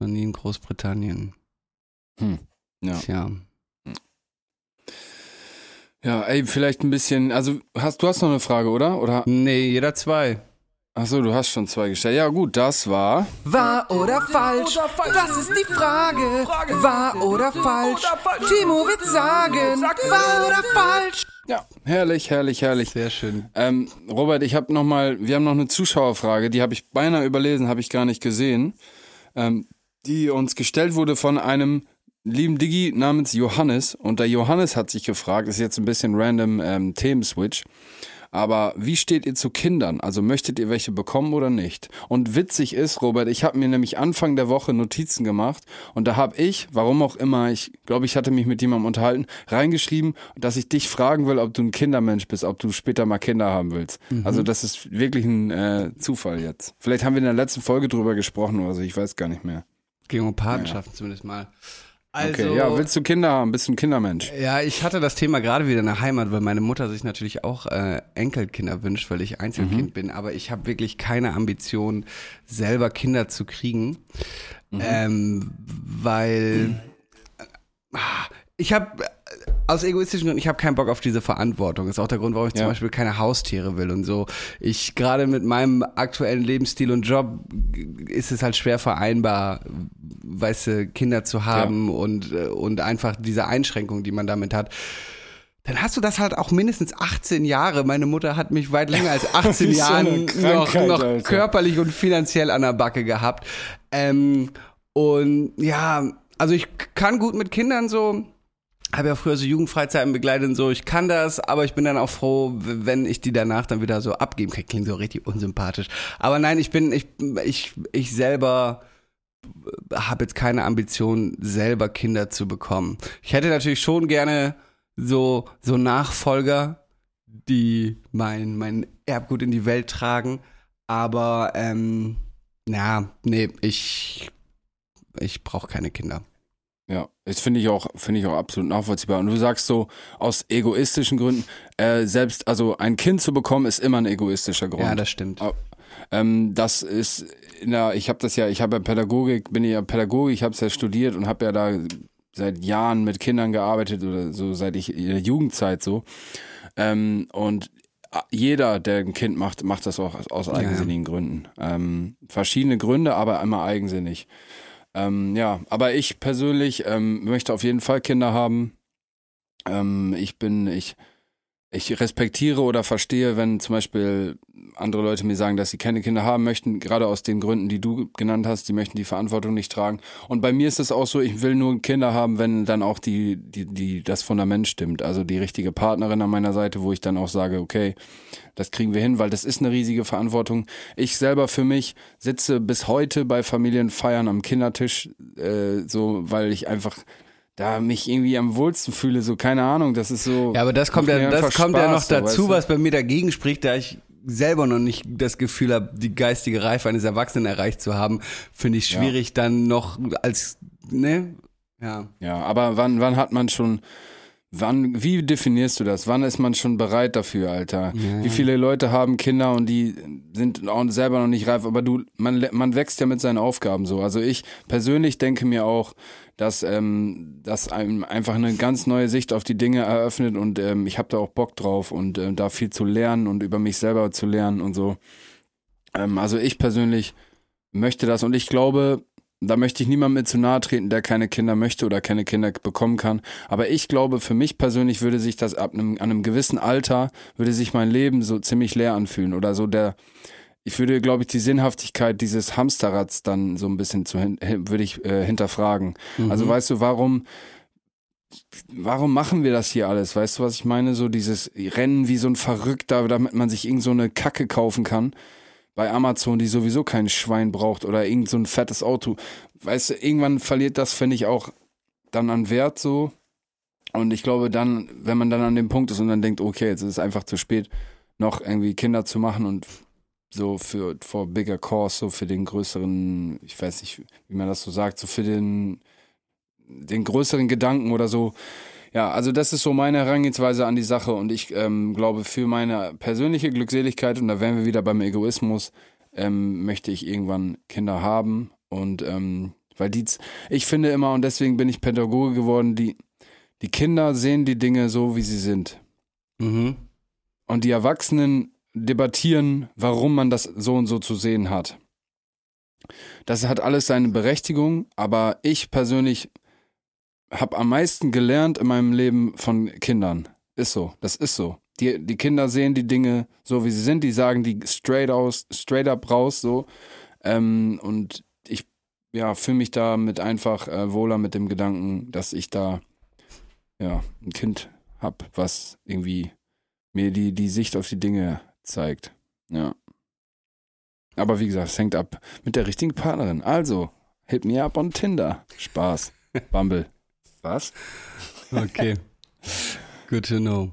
noch nie in Großbritannien. Hm. Ja. Tja. ja, ey, vielleicht ein bisschen. Also, hast du hast noch eine Frage, oder? Oder? Nee, jeder zwei. Achso, du hast schon zwei gestellt. Ja, gut, das war. Wahr oder falsch? Das ist die Frage. Wahr oder falsch? Timo wird sagen, wahr oder falsch? Ja, herrlich, herrlich, herrlich. Sehr schön. Ähm, Robert, ich habe noch mal, wir haben noch eine Zuschauerfrage, die habe ich beinahe überlesen, habe ich gar nicht gesehen, ähm, die uns gestellt wurde von einem lieben Digi namens Johannes. Und der Johannes hat sich gefragt, ist jetzt ein bisschen random ähm, Themenswitch, Aber wie steht ihr zu Kindern? Also möchtet ihr welche bekommen oder nicht? Und witzig ist, Robert, ich habe mir nämlich Anfang der Woche Notizen gemacht und da habe ich, warum auch immer, ich glaube, ich hatte mich mit jemandem unterhalten, reingeschrieben, dass ich dich fragen will, ob du ein Kindermensch bist, ob du später mal Kinder haben willst. Mhm. Also das ist wirklich ein äh, Zufall jetzt. Vielleicht haben wir in der letzten Folge drüber gesprochen oder so, ich weiß gar nicht mehr. Ging um Patenschaften zumindest mal. Also, Okay, ja, willst du Kinder haben? Bist du ein Kindermensch? Ja, ich hatte das Thema gerade wieder in der Heimat, weil meine Mutter sich natürlich auch äh, Enkelkinder wünscht, weil ich Einzelkind Mhm. bin. Aber ich habe wirklich keine Ambition, selber Kinder zu kriegen, Mhm. ähm, weil äh, ich habe aus egoistischen Gründen, ich habe keinen Bock auf diese Verantwortung. ist auch der Grund, warum ich zum Ja. Beispiel keine Haustiere will und so. Ich gerade mit meinem aktuellen Lebensstil und Job ist es halt schwer vereinbar, weißt du, Kinder zu haben und, äh, und einfach diese Einschränkung, die man damit hat. Dann hast du das halt auch mindestens 18 Jahre. Meine Mutter hat mich weit länger als 18 Wie so Jahren noch, noch Alter. körperlich und finanziell an der Backe gehabt. Ähm, und ja, also ich kann gut mit Kindern so. Habe ja früher so Jugendfreizeiten begleitet und so. Ich kann das, aber ich bin dann auch froh, wenn ich die danach dann wieder so abgeben kann. Klingt so richtig unsympathisch. Aber nein, ich bin, ich, ich, ich selber habe jetzt keine Ambition, selber Kinder zu bekommen. Ich hätte natürlich schon gerne so, so Nachfolger, die mein, mein Erbgut in die Welt tragen. Aber, ähm, na, nee, ich, ich brauche keine Kinder. Ja, das finde ich auch, finde ich auch absolut nachvollziehbar. Und du sagst so, aus egoistischen Gründen, äh, selbst, also ein Kind zu bekommen, ist immer ein egoistischer Grund. Ja, das stimmt. Ah, Ähm, das ist der, ich habe das ja, ich habe ja Pädagogik, bin ja Pädagoge, ich habe es ja studiert und habe ja da seit Jahren mit Kindern gearbeitet oder so seit ich in der Jugendzeit so. Ähm, und jeder, der ein Kind macht, macht das auch aus, aus ja. eigensinnigen Gründen. Ähm, verschiedene Gründe, aber immer eigensinnig. Ähm, ja, aber ich persönlich ähm, möchte auf jeden Fall Kinder haben. Ähm, ich bin, ich, ich respektiere oder verstehe, wenn zum Beispiel andere Leute mir sagen, dass sie keine Kinder haben möchten, gerade aus den Gründen, die du genannt hast, die möchten die Verantwortung nicht tragen. Und bei mir ist es auch so, ich will nur Kinder haben, wenn dann auch die, die, die, das Fundament stimmt. Also die richtige Partnerin an meiner Seite, wo ich dann auch sage, okay, das kriegen wir hin, weil das ist eine riesige Verantwortung. Ich selber für mich sitze bis heute bei Familienfeiern am Kindertisch, äh, so, weil ich einfach da mich irgendwie am wohlsten fühle, so keine Ahnung, das ist so. Ja, aber das kommt ja, das kommt ja noch Spaß, so, dazu, du? was bei mir dagegen spricht, da ich selber noch nicht das Gefühl habe, die geistige Reife eines Erwachsenen erreicht zu haben, finde ich Ja. schwierig dann noch als, ne? Ja. Ja, aber wann, wann hat man schon, wann, wie definierst du das? Wann ist man schon bereit dafür, Alter? Ja. Wie viele Leute haben Kinder und die sind auch selber noch nicht reif, aber du, man, man wächst ja mit seinen Aufgaben so. Also ich persönlich denke mir auch, dass ähm, das einem einfach eine ganz neue Sicht auf die Dinge eröffnet und ähm, ich habe da auch Bock drauf und ähm, da viel zu lernen und über mich selber zu lernen und so. Ähm, also ich persönlich möchte das und ich glaube, da möchte ich niemandem mit zu nahe treten, der keine Kinder möchte oder keine Kinder bekommen kann. Aber ich glaube, für mich persönlich würde sich das ab einem, an einem gewissen Alter, würde sich mein Leben so ziemlich leer anfühlen oder so der, ich würde, glaube ich, die Sinnhaftigkeit dieses Hamsterrads dann so ein bisschen zu, hin, würde ich äh, hinterfragen. Also weißt du, warum, warum machen wir das hier alles? Weißt du, was ich meine? So dieses Rennen wie so ein Verrückter, damit man sich irgend so eine Kacke kaufen kann bei Amazon, die sowieso kein Schwein braucht oder irgend so ein fettes Auto. Weißt du, irgendwann verliert das, finde ich, auch dann an Wert so. Und ich glaube dann, wenn man dann an dem Punkt ist und dann denkt, okay, jetzt ist es einfach zu spät, noch irgendwie Kinder zu machen und so für for bigger cause, so für den größeren, ich weiß nicht, wie man das so sagt, so für den, den größeren Gedanken oder so. Ja, also das ist so meine Herangehensweise an die Sache und ich ähm, glaube, für meine persönliche Glückseligkeit, und da wären wir wieder beim Egoismus, ähm, möchte ich irgendwann Kinder haben und ähm, weil die, ich finde immer, und deswegen bin ich Pädagoge geworden, die, die Kinder sehen die Dinge so, wie sie sind. Mhm. Und die Erwachsenen debattieren, warum man das so und so zu sehen hat. Das hat alles seine Berechtigung, aber ich persönlich habe am meisten gelernt in meinem Leben von Kindern. Ist so, das ist so. Die, die Kinder sehen die Dinge so, wie sie sind, die sagen die straight aus, straight up raus, so. Ähm, und ich ja, fühle mich damit einfach äh, wohler mit dem Gedanken, dass ich da ja ein Kind hab, was irgendwie mir die, die Sicht auf die Dinge zeigt. Ja. Aber wie gesagt, es hängt ab mit der richtigen Partnerin. Also, hit me up on Tinder. Spaß. [LAUGHS] Bumble. Was? Okay. [LAUGHS] Good to know.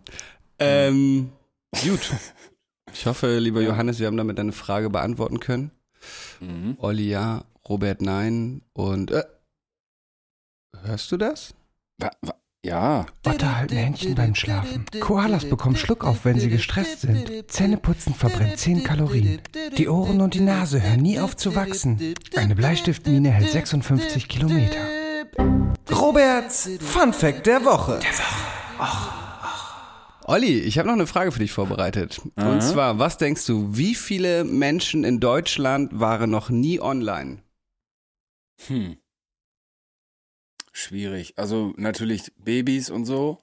Ähm, gut. [LAUGHS] Ich hoffe, lieber Johannes, wir haben damit deine Frage beantworten können. Mhm. Olli ja, Robert nein und äh, hörst du das? Wa- wa- Ja. Otter halten Händchen beim Schlafen. Koalas bekommen Schluck auf, wenn sie gestresst sind. Zähneputzen verbrennt 10 Kalorien. Die Ohren und die Nase hören nie auf zu wachsen. Eine Bleistiftmine hält 56 Kilometer. Roberts Fun Fact der Woche. Olli, ich habe noch eine Frage für dich vorbereitet. Und zwar, was denkst du, wie viele Menschen in Deutschland waren noch nie online? Hm. Schwierig. Also natürlich Babys und so.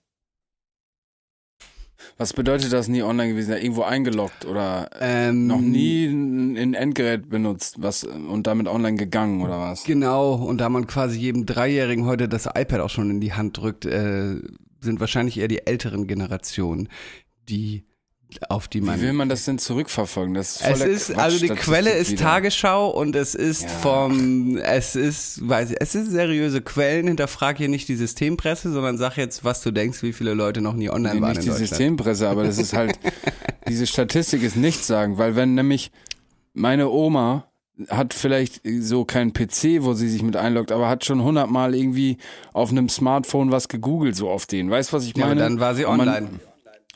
Was bedeutet das nie online gewesen? Ja, Irgendwo eingeloggt oder Ähm, noch nie ein Endgerät benutzt was und damit online gegangen oder was? Genau, und da man quasi jedem Dreijährigen heute das iPad auch schon in die Hand drückt, äh, sind wahrscheinlich eher die älteren Generationen, die auf die man Wie will man das denn zurückverfolgen? Das ist Es ist, also die Quelle ist wieder. Tagesschau und es ist Ja. vom, es ist, weiß ich, es ist seriöse Quellen, hinterfrag hier nicht die Systempresse, sondern sag jetzt, was du denkst, wie viele Leute noch nie online Nee, waren nicht in die Deutschland. Systempresse, aber das ist halt, [LAUGHS] diese Statistik ist nichts sagen, weil wenn nämlich meine Oma hat vielleicht so keinen PC, wo sie sich mit einloggt, aber hat schon hundertmal irgendwie auf einem Smartphone was gegoogelt, so auf den. Weißt du, was ich Ja, meine? aber dann war sie Und man- online.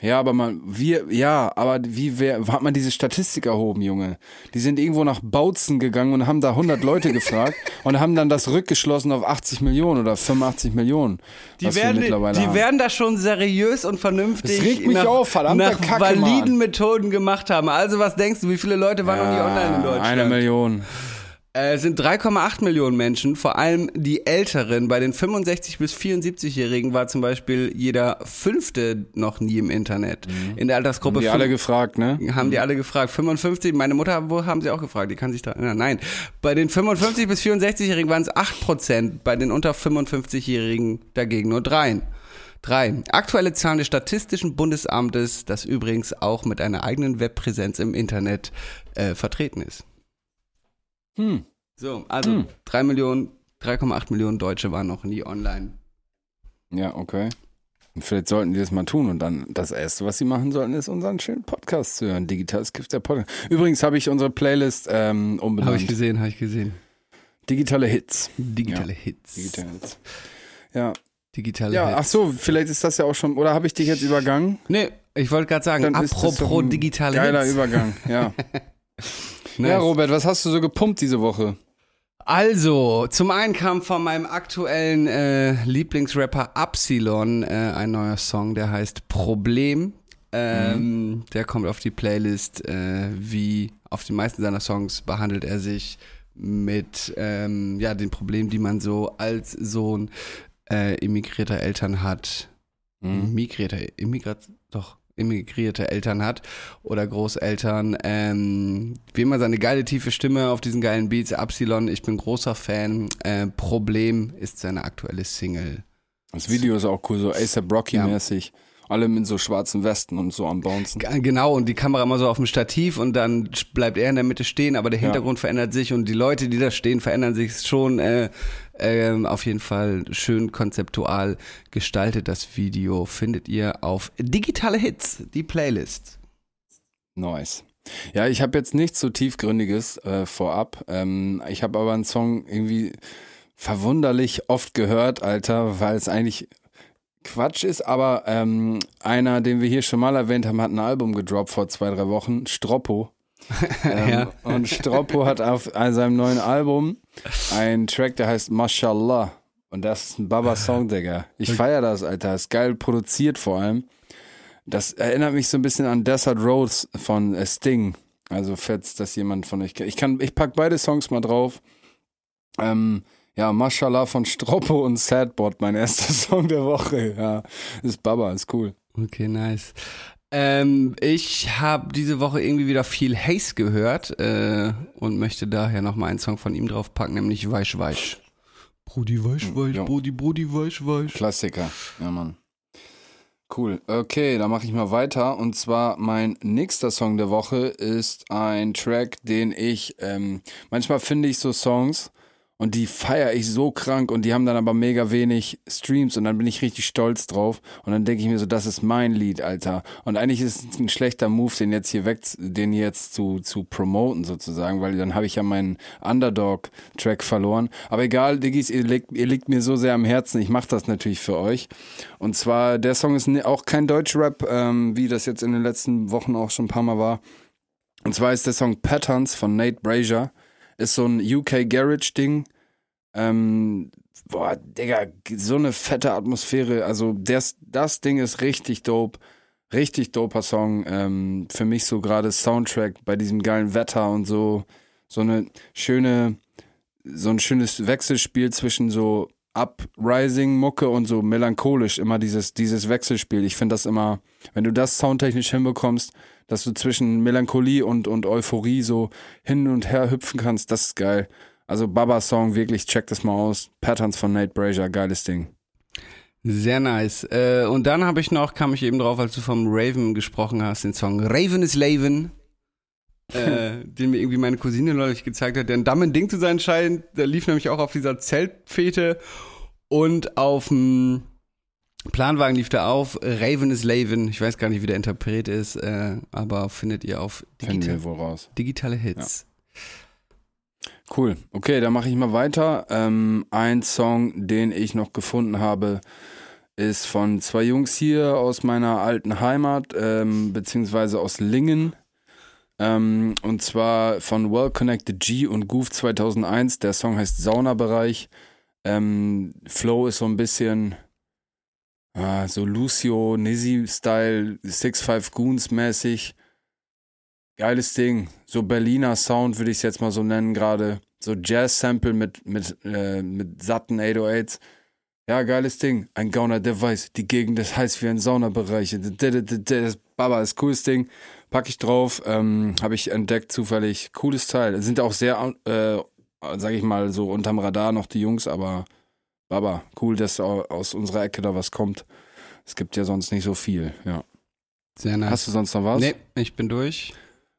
Ja, aber man, wir, ja, aber wie wer, hat man diese Statistik erhoben, Junge? Die sind irgendwo nach Bautzen gegangen und haben da 100 Leute [LAUGHS] gefragt und haben dann das rückgeschlossen auf 80 Millionen oder 85 Millionen. Die werden, die haben. werden das schon seriös und vernünftig Das regt mich nach, auf, nach Kacke, validen Mann. Methoden gemacht haben. Also was denkst du, wie viele Leute waren noch nie online in Deutschland? Eine Million. Äh, Es sind 3,8 Millionen Menschen, vor allem die Älteren. Bei den 65- bis 74-Jährigen war zum Beispiel jeder Fünfte noch nie im Internet. In der Altersgruppe Mhm. Die alle gefragt, ne? haben die alle gefragt. 55, meine Mutter wo haben sie auch gefragt, die kann sich da erinnern. Nein, bei den 55 bis 64-Jährigen waren es 8 Prozent, bei den unter 55-Jährigen dagegen nur 3. Drei. Aktuelle Zahlen des Statistischen Bundesamtes, das übrigens auch mit einer eigenen Webpräsenz im Internet äh, vertreten ist. Hm. So, also Hm. 3 Millionen, 3,8 Millionen Deutsche waren noch nie online. Ja, okay. Und vielleicht sollten die das mal tun und dann das Erste, was sie machen sollten, ist unseren schönen Podcast zu hören. Digitales Gift der Podcast. Übrigens habe ich unsere Playlist ähm, Habe umbenannt. ich gesehen, habe ich gesehen. Digitale Hits. Digitale Ja, Hits. Digitale Hits. Ja, Digitale ja Hits. ach so, vielleicht ist das ja auch schon, oder habe ich dich jetzt übergangen? Nee, ich wollte gerade sagen, Dann apropos digitale Geiler Hits. Übergang, ja. [LAUGHS] Nice. Ja, Robert, was hast du so gepumpt diese Woche? Also, zum einen kam von meinem aktuellen äh, Lieblingsrapper Upsilon äh, ein neuer Song, der heißt Problem. Ähm, Der kommt auf die Playlist. Äh, wie auf die meisten seiner Songs behandelt er sich mit ähm, ja, den Problemen, die man so als Sohn äh, immigrierter Eltern hat. Mhm. Migrierter, immigrat, doch, immigrierte Eltern hat oder Großeltern. Ähm, wie immer seine geile tiefe Stimme auf diesen geilen Beats. Epsilon, ich bin großer Fan. Äh, Problem ist seine aktuelle Single. Das Video ist auch cool, so ASAP Rocky-mäßig. Alle mit so schwarzen Westen und so am Bouncen. Genau, und die Kamera immer so auf dem Stativ und dann bleibt er in der Mitte stehen, aber der Hintergrund verändert sich und die Leute, die da stehen, verändern sich schon. Äh, ähm, auf jeden Fall schön konzeptual gestaltet. Das Video findet ihr auf Digitale Hits, die Playlist. Nice. Ja, ich habe jetzt nichts so tiefgründiges äh, vorab. Ähm, ich habe aber einen Song irgendwie verwunderlich oft gehört, Alter, weil es eigentlich Quatsch ist, aber ähm, einer, den wir hier schon mal erwähnt haben, hat ein Album gedroppt vor zwei, drei Wochen, Stroppo. [LAUGHS] ähm, Ja. Und Stroppo hat auf seinem neuen Album einen Track, der heißt Mashallah. Und das ist ein Baba-Song, Digga. Ich feier das, Alter. Ist geil produziert vor allem. Das erinnert mich so ein bisschen an Desert Roads von äh, Sting. Also, falls das jemand von euch. Ich kann, ich pack beide Songs mal drauf. Ähm, ja, Mashallah von Stroppo und Sadbot, mein erster [LAUGHS] Song der Woche. Ja, ist Baba, ist cool. Okay, nice. Ähm, ich habe diese Woche irgendwie wieder viel Haze gehört äh, und möchte daher nochmal einen Song von ihm draufpacken, nämlich Weich Weich. Brudi Weich Weich, ja. Brudi Brudi Weich Weich. Klassiker. Ja, Mann. Cool. Okay, dann mache ich mal weiter. Und zwar mein nächster Song der Woche ist ein Track, den ich, ähm, manchmal finde ich so Songs und die feiere ich so krank und die haben dann aber mega wenig Streams und dann bin ich richtig stolz drauf und dann denke ich mir so, das ist mein Lied, Alter. Und eigentlich ist es ein schlechter Move, den jetzt hier weg, den jetzt zu, zu promoten sozusagen, weil dann habe ich ja meinen Underdog-Track verloren. Aber egal, Diggis, ihr liegt, ihr liegt mir so sehr am Herzen, ich mache das natürlich für euch. Und zwar, der Song ist auch kein Deutschrap, ähm, wie das jetzt in den letzten Wochen auch schon ein paar Mal war. Und zwar ist der Song Patterns von Nate Brazier ist so ein UK Garage Ding. Ähm, boah, Digga, so eine fette Atmosphäre. Also das, das Ding ist richtig dope. Richtig doper Song. Ähm, für mich so gerade Soundtrack bei diesem geilen Wetter und so. So eine schöne, so ein schönes Wechselspiel zwischen so Uprising-Mucke und so melancholisch. Immer dieses, dieses Wechselspiel. Ich finde das immer, wenn du das soundtechnisch hinbekommst, dass du zwischen Melancholie und, und Euphorie so hin und her hüpfen kannst, das ist geil. Also Baba-Song, wirklich, check das mal aus. Patterns von Nate Brazier, geiles Ding. Sehr nice. Äh, und dann habe ich noch, kam ich eben drauf, als du vom Raven gesprochen hast, den Song Raven is Laven. [LAUGHS] äh, den mir irgendwie meine Cousine neulich gezeigt hat, der ein dummes Ding zu sein scheint. Der lief nämlich auch auf dieser Zeltfete und auf dem Planwagen lief der auf. Raven is Laven. Ich weiß gar nicht, wie der Interpret ist, äh, aber findet ihr auf digital, wohl raus. digitale Hits. Ja. Cool. Okay, dann mache ich mal weiter. Ähm, ein Song, den ich noch gefunden habe, ist von zwei Jungs hier aus meiner alten Heimat, ähm, beziehungsweise aus Lingen. Ähm, und zwar von Well Connected G und Goof 2001. Der Song heißt Saunabereich. Ähm, Flow ist so ein bisschen ah, so Lucio, Nizzy-Style, Six Five Goons mäßig. Geiles Ding. So Berliner Sound würde ich es jetzt mal so nennen gerade. So Jazz-Sample mit, mit, äh, mit satten 808s. Ja, geiles Ding. Ein Gauner, der weiß, die Gegend ist heiß wie ein Saunabereich. Baba ist cooles Ding. Pack ich drauf. Ähm, Habe ich entdeckt zufällig. Cooles Teil. Sind auch sehr, äh, sag ich mal, so unterm Radar noch die Jungs, aber Baba, cool, dass aus unserer Ecke da was kommt. Es gibt ja sonst nicht so viel, ja. Sehr nice. Hast du sonst noch was? Nee, ich bin durch.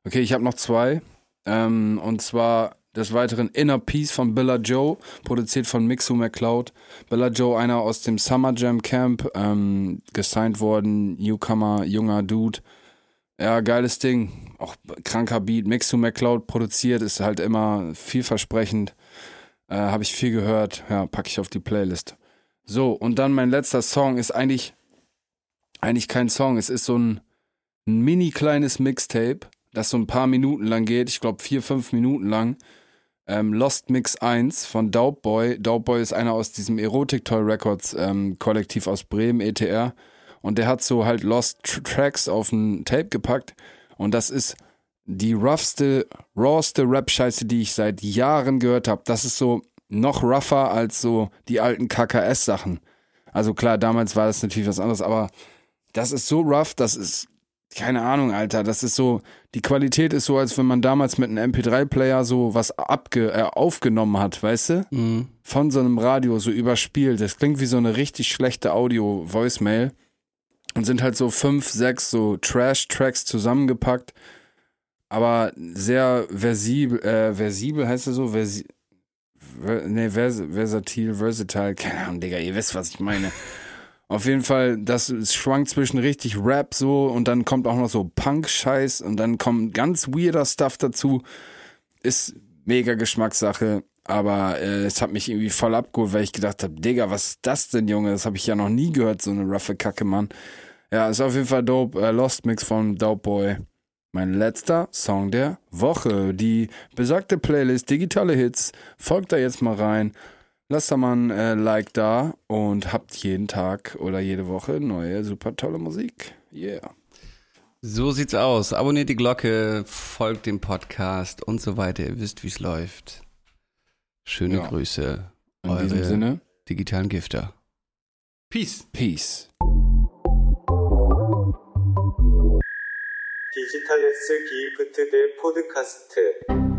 Okay, ich habe noch zwei. Ähm, und zwar des Weiteren Inner Peace von Billa Joe, produziert von Mixu McCloud. Billa Joe, einer aus dem Summer Jam Camp, ähm, gesigned worden, Newcomer, junger Dude. Ja, geiles Ding. Auch kranker Beat. Mixu McCloud produziert, ist halt immer vielversprechend. Äh, Habe ich viel gehört. Ja, packe ich auf die Playlist. So, und dann mein letzter Song ist eigentlich, eigentlich kein Song. Es ist so ein, ein mini kleines Mixtape, das so ein paar Minuten lang geht. Ich glaube, vier, fünf Minuten lang. Ähm, Lost Mix 1 von Dope Boy ist einer aus diesem Erotic Toy Records ähm, Kollektiv aus Bremen, ETR. Und der hat so halt Lost Tracks auf ein Tape gepackt. Und das ist die roughste, rawste Rap-Scheiße, die ich seit Jahren gehört habe. Das ist so noch rougher als so die alten KKS-Sachen. Also klar, damals war das natürlich was anderes, aber das ist so rough, das ist, keine Ahnung, Alter, das ist so, die Qualität ist so, als wenn man damals mit einem MP3-Player so was abge, äh, aufgenommen hat, weißt du? Mhm. Von so einem Radio so überspielt. Das klingt wie so eine richtig schlechte Audio-Voicemail. Und sind halt so fünf, sechs so Trash-Tracks zusammengepackt aber sehr versibel, äh, versibel heißt es so, versi ne, vers versatil, versatile, keine Ahnung, Digga, ihr wisst, was ich meine. [LAUGHS] Auf jeden Fall, das schwankt zwischen richtig Rap so und dann kommt auch noch so Punk-Scheiß und dann kommt ganz weirder Stuff dazu. Ist mega Geschmackssache, aber äh, es hat mich irgendwie voll abgeholt, weil ich gedacht habe, Digga, was ist das denn, Junge? Das habe ich ja noch nie gehört, so eine roughe Kacke, Mann. Ja, ist auf jeden Fall dope. Äh, Lost Mix von Dope Boy. Mein letzter Song der Woche. Die besagte Playlist Digitale Hits. Folgt da jetzt mal rein. Lasst da mal ein äh, Like da und habt jeden Tag oder jede Woche neue, super tolle Musik. Yeah. So sieht's aus. Abonniert die Glocke, folgt dem Podcast und so weiter. Ihr wisst, wie es läuft. Schöne ja. Grüße. In diesem Sinne. Digitalen Gifter. Peace. Peace. 디지털 S 기프트 대 포드카스트